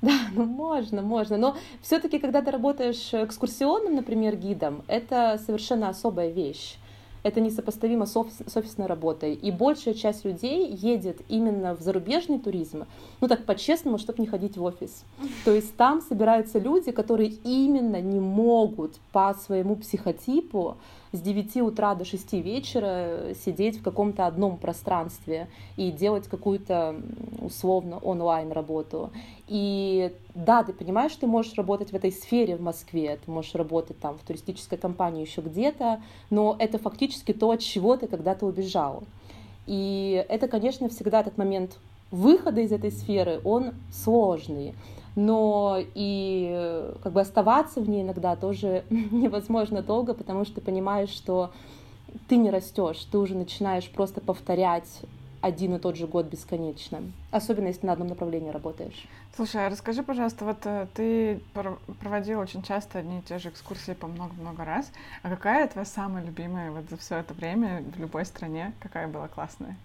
Да, ну можно, можно. Но все-таки, когда ты работаешь экскурсионным, например, гидом, это совершенно особая вещь это несопоставимо с, офис, с офисной работой. И большая часть людей едет именно в зарубежный туризм, ну так по-честному, чтобы не ходить в офис. То есть там собираются люди, которые именно не могут по своему психотипу с 9 утра до 6 вечера сидеть в каком-то одном пространстве и делать какую-то условно онлайн работу. И да, ты понимаешь, ты можешь работать в этой сфере в Москве, ты можешь работать там в туристической компании еще где-то, но это фактически то, от чего ты когда-то убежал. И это, конечно, всегда этот момент выхода из этой сферы, он сложный но и как бы оставаться в ней иногда тоже невозможно долго, потому что ты понимаешь, что ты не растешь, ты уже начинаешь просто повторять один и тот же год бесконечно, особенно если на одном направлении работаешь. Слушай, а расскажи, пожалуйста, вот э, ты проводил очень часто одни и те же экскурсии по много-много раз, а какая твоя самая любимая вот за все это время в любой стране, какая была классная?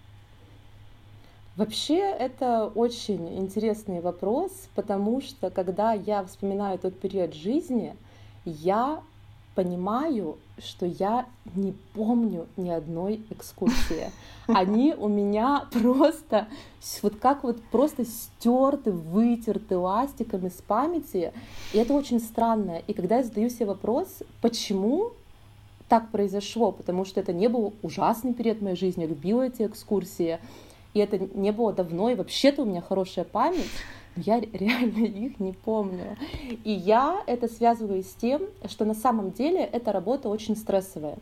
Вообще это очень интересный вопрос, потому что когда я вспоминаю тот период жизни, я понимаю, что я не помню ни одной экскурсии. Они у меня просто вот как вот просто стерты, вытерты ластиками с памяти. И это очень странно. И когда я задаю себе вопрос, почему так произошло, потому что это не был ужасный период моей жизни, я любила эти экскурсии, и это не было давно, и вообще-то у меня хорошая память, но я реально их не помню. И я это связываю с тем, что на самом деле эта работа очень стрессовая.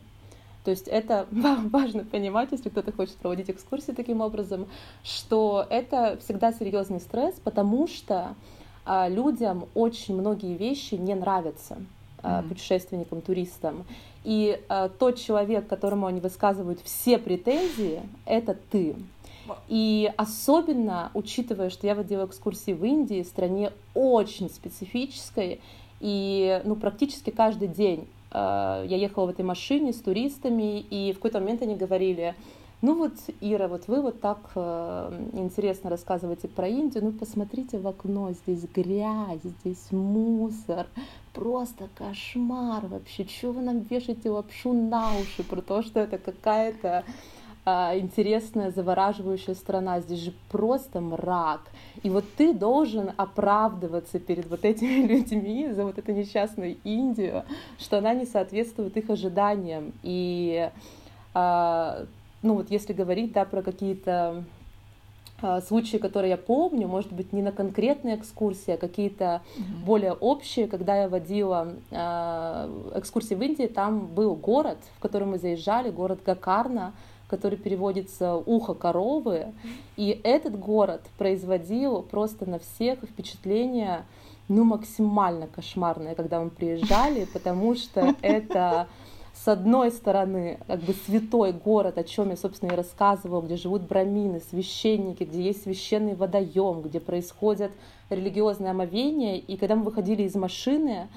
То есть это важно понимать, если кто-то хочет проводить экскурсии таким образом, что это всегда серьезный стресс, потому что а, людям очень многие вещи не нравятся а, путешественникам, туристам. И а, тот человек, которому они высказывают все претензии, это ты. И особенно, учитывая, что я водила экскурсии в Индии, стране очень специфической, и ну, практически каждый день э, я ехала в этой машине с туристами, и в какой-то момент они говорили, ну вот, Ира, вот вы вот так э, интересно рассказываете про Индию, ну посмотрите в окно, здесь грязь, здесь мусор, просто кошмар вообще, чего вы нам вешаете лапшу на уши про то, что это какая-то интересная, завораживающая страна. Здесь же просто мрак. И вот ты должен оправдываться перед вот этими людьми за вот эту несчастную Индию, что она не соответствует их ожиданиям. И а, ну вот если говорить да, про какие-то а, случаи, которые я помню, может быть, не на конкретные экскурсии, а какие-то mm-hmm. более общие. Когда я водила экскурсии в Индии, там был город, в который мы заезжали, город Гакарна, который переводится «ухо коровы», и этот город производил просто на всех впечатление ну, максимально кошмарное, когда мы приезжали, потому что это с одной стороны, как бы святой город, о чем я, собственно, и рассказывала, где живут брамины, священники, где есть священный водоем, где происходят религиозные омовения. И когда мы выходили из машины,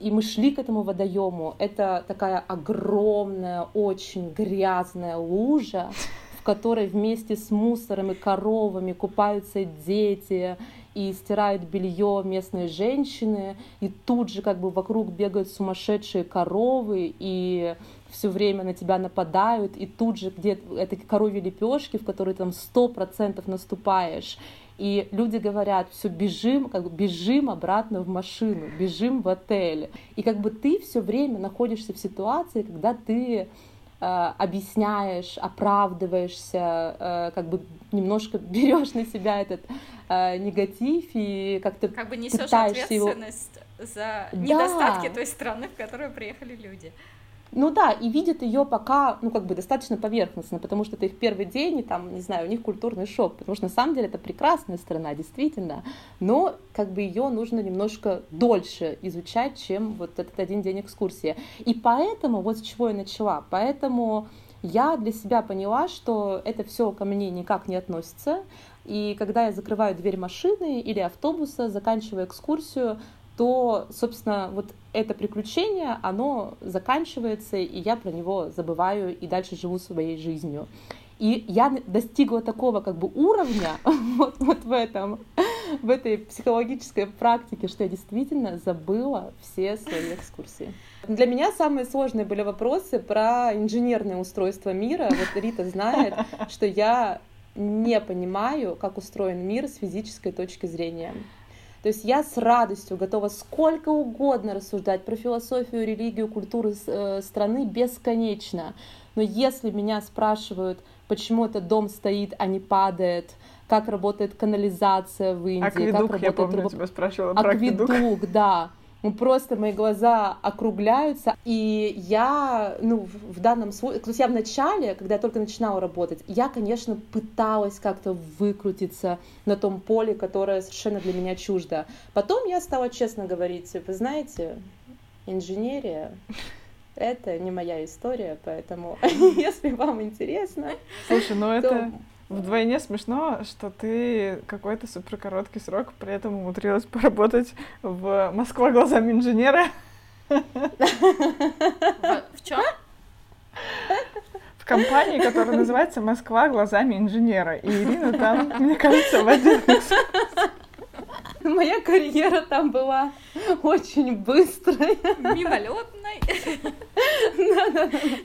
и мы шли к этому водоему. Это такая огромная, очень грязная лужа, в которой вместе с мусором и коровами купаются дети. и стирают белье местные женщины, и тут же как бы вокруг бегают сумасшедшие коровы, и все время на тебя нападают, и тут же где это коровьи лепешки, в которые там сто процентов наступаешь, и люди говорят, все, бежим, как бы бежим обратно в машину, бежим в отель. И как бы ты все время находишься в ситуации, когда ты э, объясняешь, оправдываешься, э, как бы немножко берешь на себя этот э, негатив и как-то как бы несешь ответственность его... за недостатки да. той страны, в которую приехали люди. Ну да, и видят ее пока, ну как бы достаточно поверхностно, потому что это их первый день, и там, не знаю, у них культурный шок, потому что на самом деле это прекрасная страна, действительно, но как бы ее нужно немножко дольше изучать, чем вот этот один день экскурсии. И поэтому, вот с чего я начала, поэтому я для себя поняла, что это все ко мне никак не относится, и когда я закрываю дверь машины или автобуса, заканчиваю экскурсию, то, собственно, вот это приключение, оно заканчивается, и я про него забываю и дальше живу своей жизнью. И я достигла такого как бы уровня вот, вот в этом, в этой психологической практике, что я действительно забыла все свои экскурсии. Для меня самые сложные были вопросы про инженерное устройство мира. Вот Рита знает, что я не понимаю, как устроен мир с физической точки зрения. То есть я с радостью готова сколько угодно рассуждать про философию, религию, культуру э, страны бесконечно. Но если меня спрашивают, почему этот дом стоит, а не падает, как работает канализация в Индии, акведук, как работает я помню, труб... тебя спрашивала про акведук. акведук, да. Ну, просто мои глаза округляются, и я, ну, в данном случае, то есть я в начале, когда я только начинала работать, я, конечно, пыталась как-то выкрутиться на том поле, которое совершенно для меня чуждо. Потом я стала честно говорить, вы знаете, инженерия — это не моя история, поэтому, если вам интересно... Слушай, ну это Вдвойне смешно, что ты какой-то супер короткий срок при этом умудрилась поработать в Москва глазами инженера. В, в чем? В компании, которая называется Москва глазами инженера. И Ирина там, мне кажется, в один Моя карьера там была очень быстрой. Мимолетной.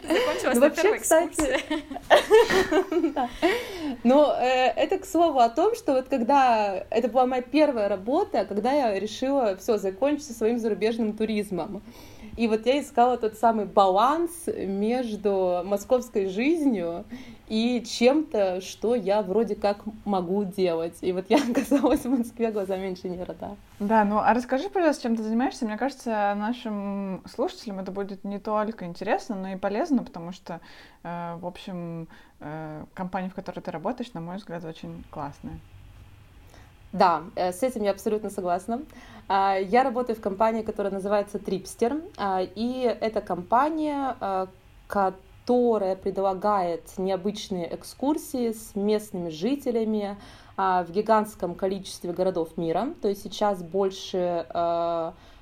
Закончилась на первой экскурсии. Но э, это к слову о том, что вот когда... Это была моя первая работа, когда я решила все закончить своим зарубежным туризмом. И вот я искала тот самый баланс между московской жизнью и чем-то, что я вроде как могу делать. И вот я оказалась в Москве глазами инженера, да. Да, ну а расскажи, пожалуйста, чем ты занимаешься. Мне кажется, нашим слушателям это будет не только интересно, но и полезно, потому что, э, в общем, э, компания, в которой ты работаешь, на мой взгляд, очень классная. Да, э, с этим я абсолютно согласна. А, я работаю в компании, которая называется Tripster, а, и это компания, а, которая предлагает необычные экскурсии с местными жителями в гигантском количестве городов мира. То есть сейчас больше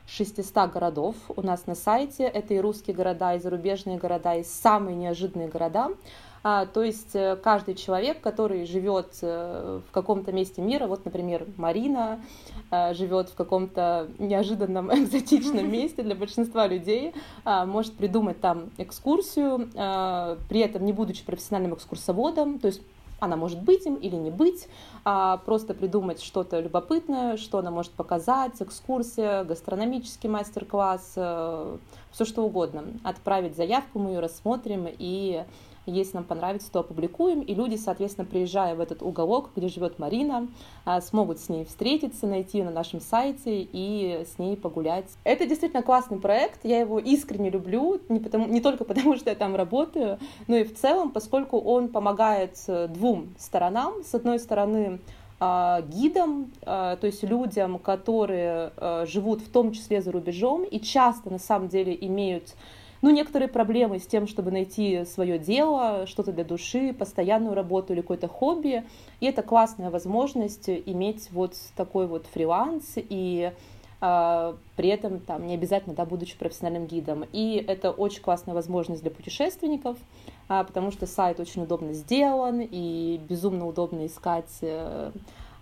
600 городов у нас на сайте. Это и русские города, и зарубежные города, и самые неожиданные города. А, то есть э, каждый человек, который живет э, в каком-то месте мира, вот, например, Марина э, живет в каком-то неожиданном экзотичном месте для большинства людей, а, может придумать там экскурсию, а, при этом не будучи профессиональным экскурсоводом, то есть она может быть им или не быть, а просто придумать что-то любопытное, что она может показать, экскурсия, гастрономический мастер-класс, все что угодно. Отправить заявку, мы ее рассмотрим и если нам понравится, то опубликуем, и люди, соответственно, приезжая в этот уголок, где живет Марина, а, смогут с ней встретиться, найти ее на нашем сайте и с ней погулять. Это действительно классный проект, я его искренне люблю, не, потому, не только потому, что я там работаю, но и в целом, поскольку он помогает э, двум сторонам. С одной стороны, а, гидам, а, то есть людям, которые живут в том числе за рубежом и часто на самом деле имеют ну, некоторые проблемы с тем, чтобы найти свое дело, что-то для души, постоянную работу или какое-то хобби. И это классная возможность иметь вот такой вот фриланс и Uh, при этом там не обязательно, да, будучи профессиональным гидом. И это очень классная возможность для путешественников, uh, потому что сайт очень удобно сделан и безумно удобно искать uh,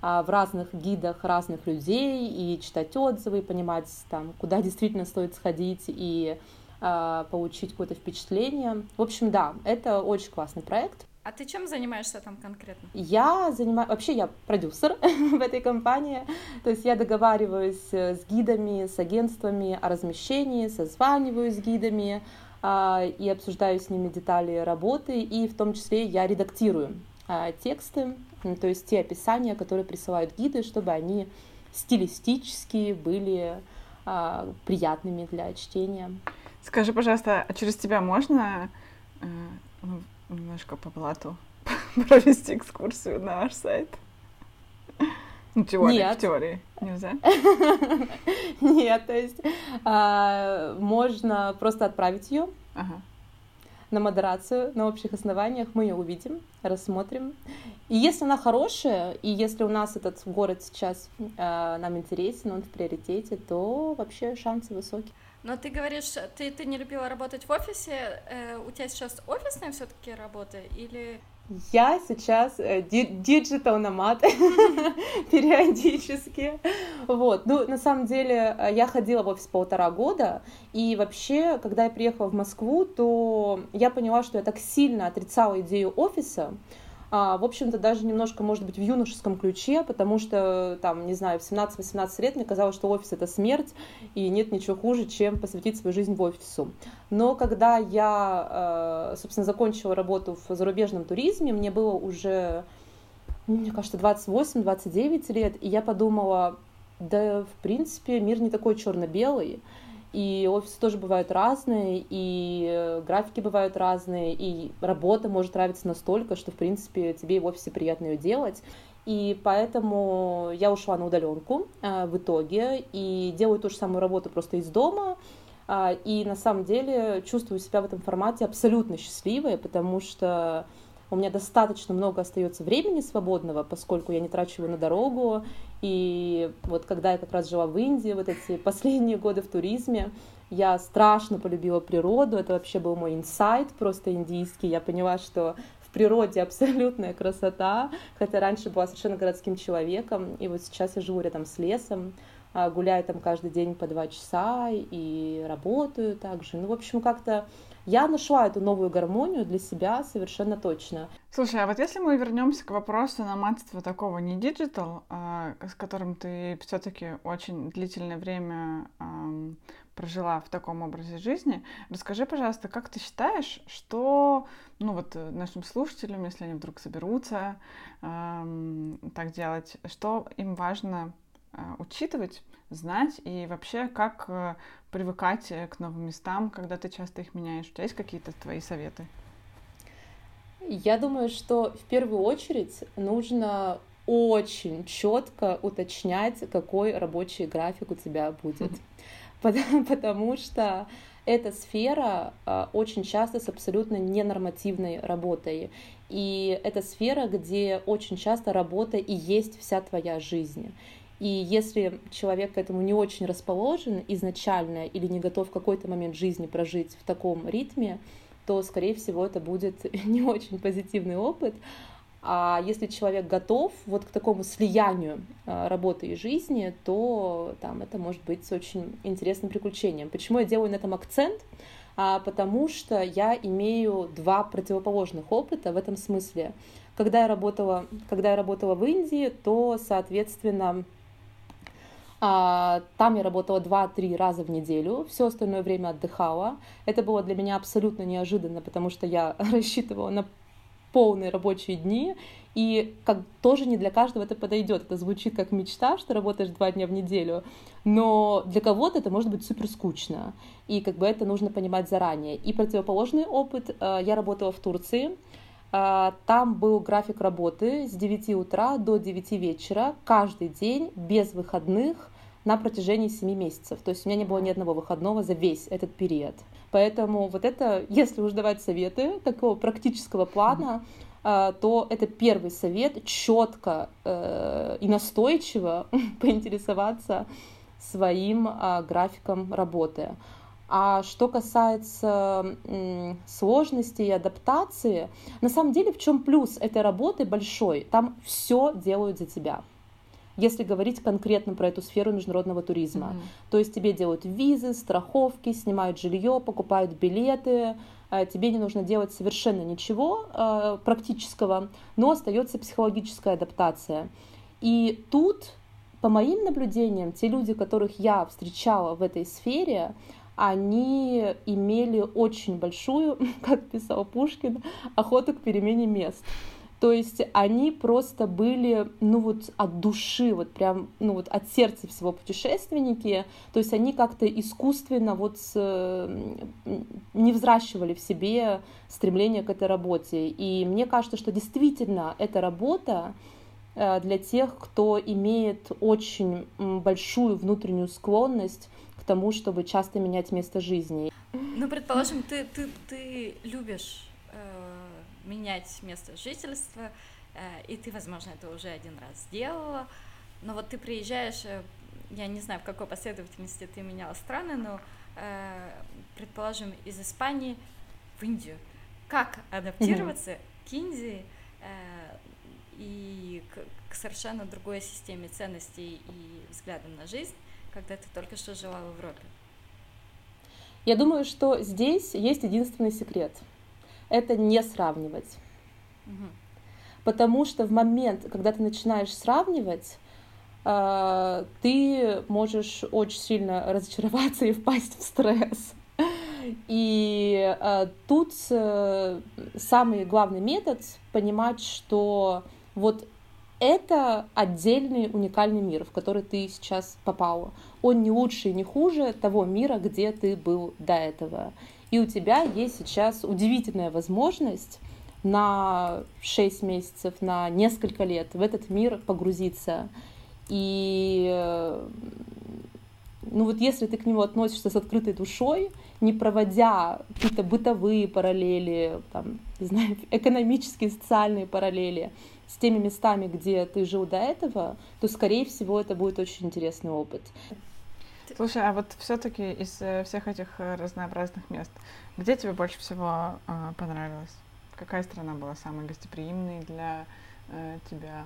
в разных гидах разных людей и читать отзывы, и понимать, там, куда действительно стоит сходить и получить какое-то впечатление. В общем, да, это очень классный проект. А ты чем занимаешься там конкретно? Я занимаюсь, вообще я продюсер в этой компании, то есть я договариваюсь э, с гидами, с агентствами о размещении, созваниваюсь с гидами а, и обсуждаю с ними детали работы, и в том числе я редактирую а, тексты, то есть те описания, которые присылают гиды, чтобы они стилистически были а, приятными для чтения. Скажи, пожалуйста, а через тебя можно э, ну, немножко по блату провести экскурсию на ваш сайт? Ну, теории, Нет. в теории нельзя? Нет, то есть а, можно просто отправить ее ага. на модерацию на общих основаниях, мы ее увидим, рассмотрим. И если она хорошая, и если у нас этот город сейчас а, нам интересен, он в приоритете, то вообще шансы высокие. Но ты говоришь, ты, ты не любила работать в офисе. Э, у тебя сейчас офисная все-таки работа или... Я сейчас digital nomad периодически. Вот. Ну, на самом деле, э, я ходила в офис полтора года, и вообще, когда я приехала в Москву, то я поняла, что я так сильно отрицала идею офиса, а, в общем-то, даже немножко, может быть, в юношеском ключе, потому что, там, не знаю, в 17-18 лет мне казалось, что офис — это смерть, и нет ничего хуже, чем посвятить свою жизнь в офису. Но когда я, э, собственно, закончила работу в зарубежном туризме, мне было уже, мне кажется, 28-29 лет, и я подумала, да, в принципе, мир не такой черно-белый, и офисы тоже бывают разные, и графики бывают разные, и работа может нравиться настолько, что, в принципе, тебе и в офисе приятно ее делать. И поэтому я ушла на удаленку э, в итоге и делаю ту же самую работу просто из дома. Э, и на самом деле чувствую себя в этом формате абсолютно счастливой, потому что у меня достаточно много остается времени свободного, поскольку я не трачу его на дорогу. И вот когда я как раз жила в Индии, вот эти последние годы в туризме, я страшно полюбила природу, это вообще был мой инсайт просто индийский. Я поняла, что в природе абсолютная красота, хотя раньше была совершенно городским человеком, и вот сейчас я живу рядом с лесом, а, гуляю там каждый день по два часа и работаю также. Ну, в общем, как-то я нашла эту новую гармонию для себя совершенно точно. Слушай, а вот если мы вернемся к вопросу номадства такого не digital, а, с которым ты все-таки очень длительное время прожила в таком образе жизни, расскажи, пожалуйста, как ты считаешь, что, ну вот э, нашим слушателям, если они вдруг соберутся так делать, что им важно учитывать, знать и вообще как э, привыкать э, к новым местам, когда ты часто их меняешь? У тебя есть какие-то твои советы? Я думаю, что в первую очередь нужно очень четко уточнять, какой рабочий график у тебя будет. Потому, потому что эта сфера а, очень часто с абсолютно ненормативной работой. И это сфера, где очень часто работа и есть вся твоя жизнь. И если человек к этому не очень расположен изначально или не готов какой-то момент жизни прожить в таком ритме, то, скорее всего, это будет не очень позитивный опыт. А если человек готов вот к такому слиянию а, работы и жизни, то там это может быть очень интересным приключением. Почему я делаю на этом акцент? А, потому что я имею два противоположных опыта в этом смысле. Когда я работала, когда я работала в Индии, то, соответственно, там я работала 2-3 раза в неделю, все остальное время отдыхала. Это было для меня абсолютно неожиданно, потому что я рассчитывала на полные рабочие дни, и как тоже не для каждого это подойдет. Это звучит как мечта, что работаешь два дня в неделю, но для кого-то это может быть супер скучно, и как бы это нужно понимать заранее. И противоположный опыт, э, я работала в Турции, а, там был график работы с 9 утра до 9 вечера, каждый день, без выходных, на протяжении 7 месяцев. То есть у меня не было ни одного выходного за весь этот период. Поэтому вот это, если уж давать советы такого практического плана, а, то это первый совет четко э, и настойчиво поинтересоваться своим а, графиком работы. А что касается сложности и адаптации, на самом деле в чем плюс этой работы большой? Там все делают за тебя. Если говорить конкретно про эту сферу международного туризма. Mm-hmm. То есть тебе делают визы, страховки, снимают жилье, покупают билеты, э, тебе не нужно делать совершенно ничего э, практического, но остается психологическая адаптация. И тут, по моим наблюдениям, те люди, которых я встречала в этой сфере, они имели очень большую, как писал Пушкин, охоту к перемене мест. То есть они просто были, ну вот от души, вот прям, ну вот от сердца всего путешественники. То есть они как-то искусственно вот с, не взращивали в себе стремление к этой работе. И мне кажется, что действительно эта работа э, для тех, кто имеет очень большую внутреннюю склонность к тому, чтобы часто менять место жизни. Ну, предположим, ты, ты, ты любишь менять место жительства, э, и ты, возможно, это уже один раз сделала, но вот ты приезжаешь, э, я не знаю, в какой последовательности ты меняла страны, но, э, предположим, из Испании в Индию. Как адаптироваться mm-hmm. к Индии и к, к совершенно другой системе ценностей и взглядам на жизнь, когда ты только что жила в Европе? Я думаю, что здесь есть единственный секрет — это не сравнивать. Угу. Потому что в момент, когда ты начинаешь сравнивать, э, ты можешь очень сильно разочароваться и впасть в стресс. И э, тут э, самый главный метод понимать, что вот это отдельный уникальный мир, в который ты сейчас попала. Он не лучше и не хуже того мира, где ты был до этого. И у тебя есть сейчас удивительная возможность на 6 месяцев, на несколько лет в этот мир погрузиться. И ну вот если ты к нему относишься с открытой душой, не проводя какие-то бытовые параллели, там, не знаю, экономические, социальные параллели с теми местами, где ты жил до этого, то, скорее всего, это будет очень интересный опыт. Слушай, а вот все-таки из э, всех этих э, разнообразных мест, где тебе больше всего э, понравилось? Какая страна была самой гостеприимной для э, тебя?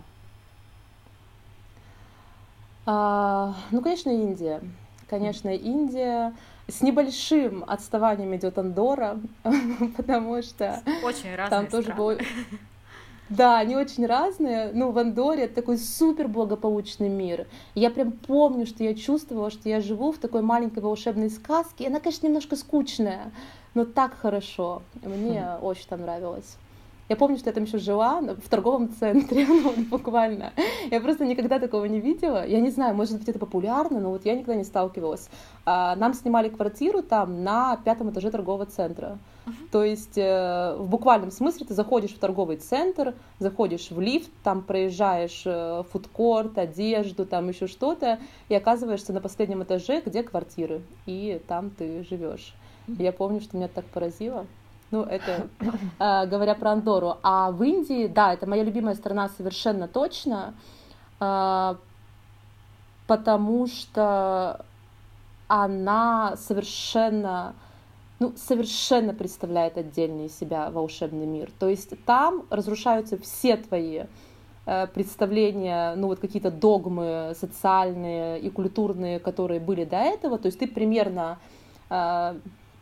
А, ну, конечно, Индия. Конечно, Индия. С небольшим отставанием идет Андора, потому что очень там тоже было да, они очень разные. Ну, в Андоре это такой супер благополучный мир. Я прям помню, что я чувствовала, что я живу в такой маленькой волшебной сказке. И она, конечно, немножко скучная, но так хорошо. Мне mm. очень там нравилось. Я помню, что я там еще жила в торговом центре, ну, буквально. Я просто никогда такого не видела. Я не знаю, может быть, это популярно, но вот я никогда не сталкивалась. А, нам снимали квартиру там на пятом этаже торгового центра. То есть э, в буквальном смысле ты заходишь в торговый центр, заходишь в лифт, там проезжаешь э, фудкорт, одежду, там еще что-то, и оказываешься на последнем этаже, где квартиры, и там ты живешь. Я помню, что меня так поразило. Ну, это э, говоря про Андору. А в Индии, да, это моя любимая страна совершенно точно, э, потому что она совершенно, ну, совершенно представляет отдельный себя волшебный мир. То есть там разрушаются все твои э, представления, ну вот какие-то догмы социальные и культурные, которые были до этого. То есть ты примерно э,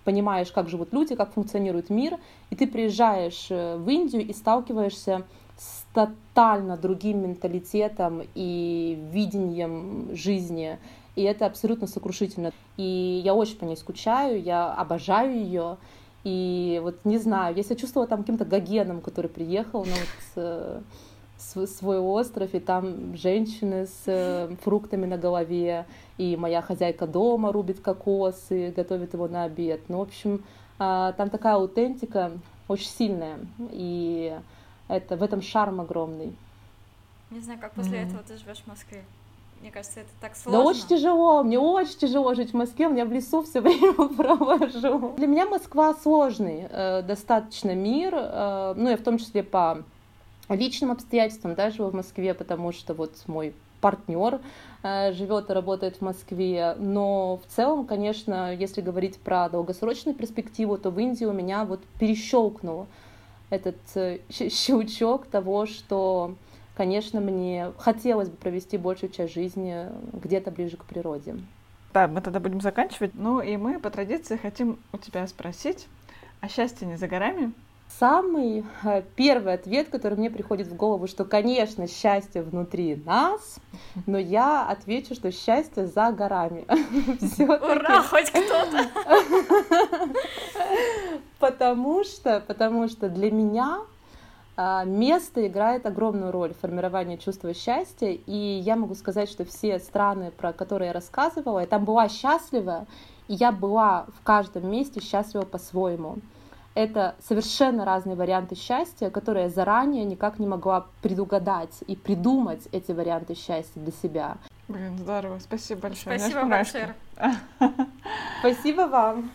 понимаешь, как живут люди, как функционирует мир, и ты приезжаешь э, в Индию и сталкиваешься с тотально другим менталитетом и видением жизни, и это абсолютно сокрушительно. И я очень по ней скучаю, я обожаю ее, и вот не знаю, я себя чувствовала там каким-то гогеном, который приехал, ну вот э, свой остров, и там женщины с э, фруктами на голове, и моя хозяйка дома рубит кокосы, готовит его на обед. Ну, в общем, а, там такая аутентика очень сильная, и это, в этом шарм огромный. Не знаю, как после mm-hmm. этого ты живешь в Москве. Мне кажется, это так сложно. Да очень тяжело, мне очень тяжело жить в Москве, у меня в лесу все время провожу. Для меня Москва сложный э, достаточно мир, э, ну, я в том числе по личным обстоятельствам, да, живу в Москве, потому что вот мой партнер э, живет и работает в Москве. Но в целом, конечно, если говорить про долгосрочную перспективу, то в Индии у меня вот перещелкнул этот э, щелчок того, что конечно, мне хотелось бы провести большую часть жизни где-то ближе к природе. Да, мы тогда будем заканчивать. Ну и мы по традиции хотим у тебя спросить, а счастье не за горами? Самый э, первый ответ, который мне приходит в голову, что, конечно, счастье внутри нас, но я отвечу, что счастье за горами. Ура, хоть кто-то! Потому что, потому что для меня а, место играет огромную роль в формировании чувства счастья, и я могу сказать, что все страны, про которые я рассказывала, я там была счастлива, и я была в каждом месте счастлива по-своему. Это совершенно разные варианты счастья, которые я заранее никак не могла предугадать и придумать эти варианты счастья для себя. Блин, здорово. Спасибо большое. Спасибо большое. Спасибо вам.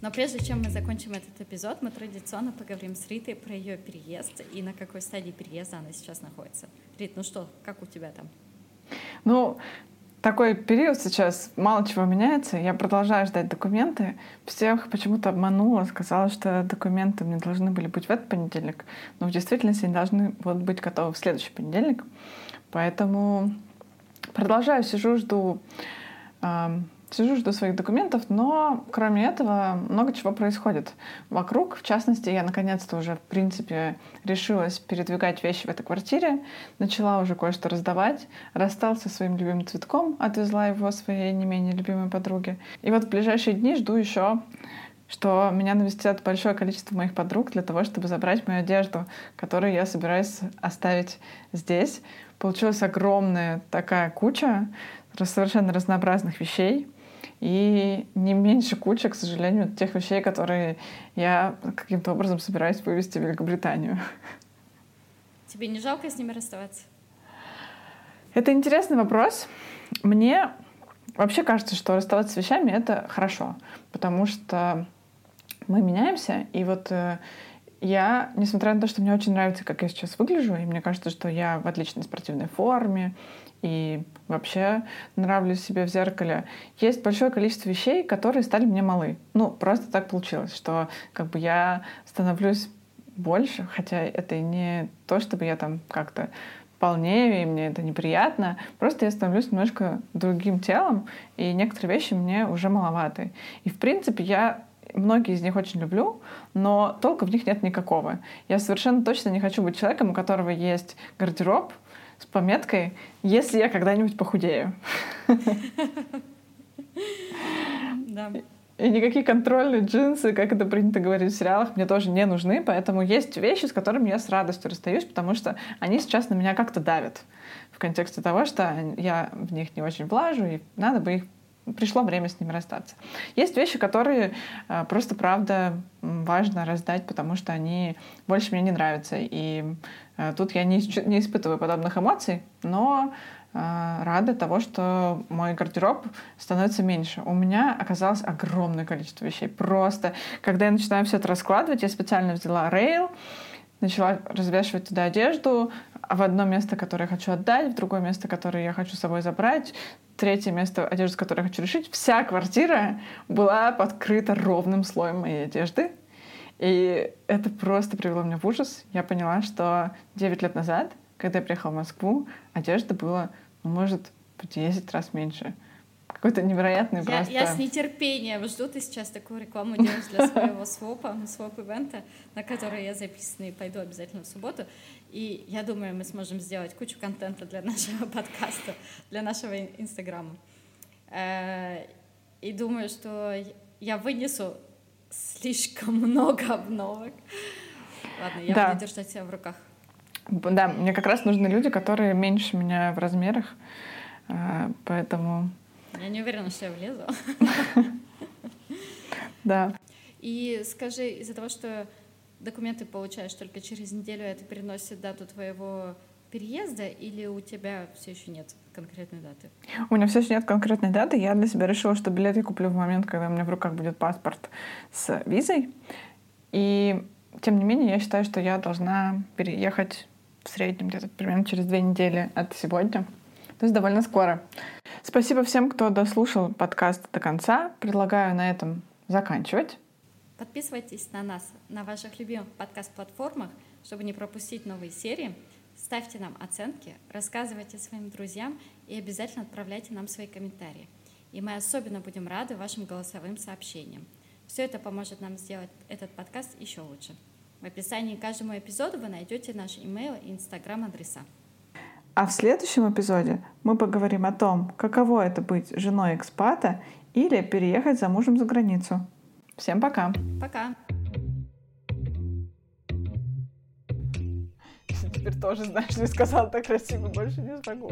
Но прежде чем мы закончим этот эпизод, мы традиционно поговорим с Ритой про ее переезд и на какой стадии переезда она сейчас находится. Рит, ну что, как у тебя там? Ну, такой период сейчас, мало чего меняется. Я продолжаю ждать документы. Всех почему-то обманула, сказала, что документы мне должны были быть в этот понедельник, но в действительности они должны будут быть готовы в следующий понедельник. Поэтому продолжаю, сижу, жду Сижу, жду своих документов, но кроме этого много чего происходит вокруг. В частности, я наконец-то уже, в принципе, решилась передвигать вещи в этой квартире, начала уже кое-что раздавать, расстался со своим любимым цветком, отвезла его своей не менее любимой подруге. И вот в ближайшие дни жду еще что меня навестят большое количество моих подруг для того, чтобы забрать мою одежду, которую я собираюсь оставить здесь. Получилась огромная такая куча совершенно разнообразных вещей и не меньше куча, к сожалению, тех вещей, которые я каким-то образом собираюсь вывести в Великобританию. Тебе не жалко с ними расставаться? Это интересный вопрос. Мне вообще кажется, что расставаться с вещами — это хорошо, потому что мы меняемся, и вот э, я, несмотря на то, что мне очень нравится, как я сейчас выгляжу, и мне кажется, что я в отличной спортивной форме, и вообще нравлюсь себе в зеркале. Есть большое количество вещей, которые стали мне малы. Ну, просто так получилось, что как бы я становлюсь больше, хотя это не то, чтобы я там как-то полнее, и мне это неприятно. Просто я становлюсь немножко другим телом, и некоторые вещи мне уже маловаты. И, в принципе, я многие из них очень люблю, но толка в них нет никакого. Я совершенно точно не хочу быть человеком, у которого есть гардероб, с пометкой «Если я когда-нибудь похудею». Да. И никакие контрольные джинсы, как это принято говорить в сериалах, мне тоже не нужны, поэтому есть вещи, с которыми я с радостью расстаюсь, потому что они сейчас на меня как-то давят в контексте того, что я в них не очень влажу, и надо бы их пришло время с ними расстаться. Есть вещи, которые э, просто, правда, важно раздать, потому что они больше мне не нравятся. И э, тут я не, не испытываю подобных эмоций, но э, рада того, что мой гардероб становится меньше. У меня оказалось огромное количество вещей. Просто, когда я начинаю все это раскладывать, я специально взяла рейл, начала развешивать туда одежду, в одно место, которое я хочу отдать, в другое место, которое я хочу с собой забрать, третье место одежды, которое я хочу решить. Вся квартира была подкрыта ровным слоем моей одежды. И это просто привело меня в ужас. Я поняла, что 9 лет назад, когда я приехала в Москву, одежды было, ну, может, в 10 раз меньше какой-то невероятный я, просто... Я с нетерпением жду, ты сейчас такую рекламу делаешь для своего свопа, своп-ивента, на который я записана и пойду обязательно в субботу. И я думаю, мы сможем сделать кучу контента для нашего подкаста, для нашего инстаграма. Э, и думаю, что я вынесу слишком много обновок. Ладно, я да. буду держать себя в руках. Да, мне как раз нужны люди, которые меньше меня в размерах, э, поэтому я не уверена, что я влезу. Да. И скажи, из-за того, что документы получаешь только через неделю, это переносит дату твоего переезда или у тебя все еще нет конкретной даты? У меня все еще нет конкретной даты. Я для себя решила, что билет я куплю в момент, когда у меня в руках будет паспорт с визой. И тем не менее, я считаю, что я должна переехать в среднем где-то примерно через две недели от сегодня. То есть довольно скоро. Спасибо всем, кто дослушал подкаст до конца. Предлагаю на этом заканчивать. Подписывайтесь на нас на ваших любимых подкаст-платформах, чтобы не пропустить новые серии. Ставьте нам оценки, рассказывайте своим друзьям и обязательно отправляйте нам свои комментарии. И мы особенно будем рады вашим голосовым сообщениям. Все это поможет нам сделать этот подкаст еще лучше. В описании к каждому эпизоду вы найдете наши имейл и инстаграм-адреса. А в следующем эпизоде мы поговорим о том, каково это быть женой экспата или переехать за мужем за границу. Всем пока. Пока. Теперь тоже знаешь, не сказала так красиво, больше не смогу.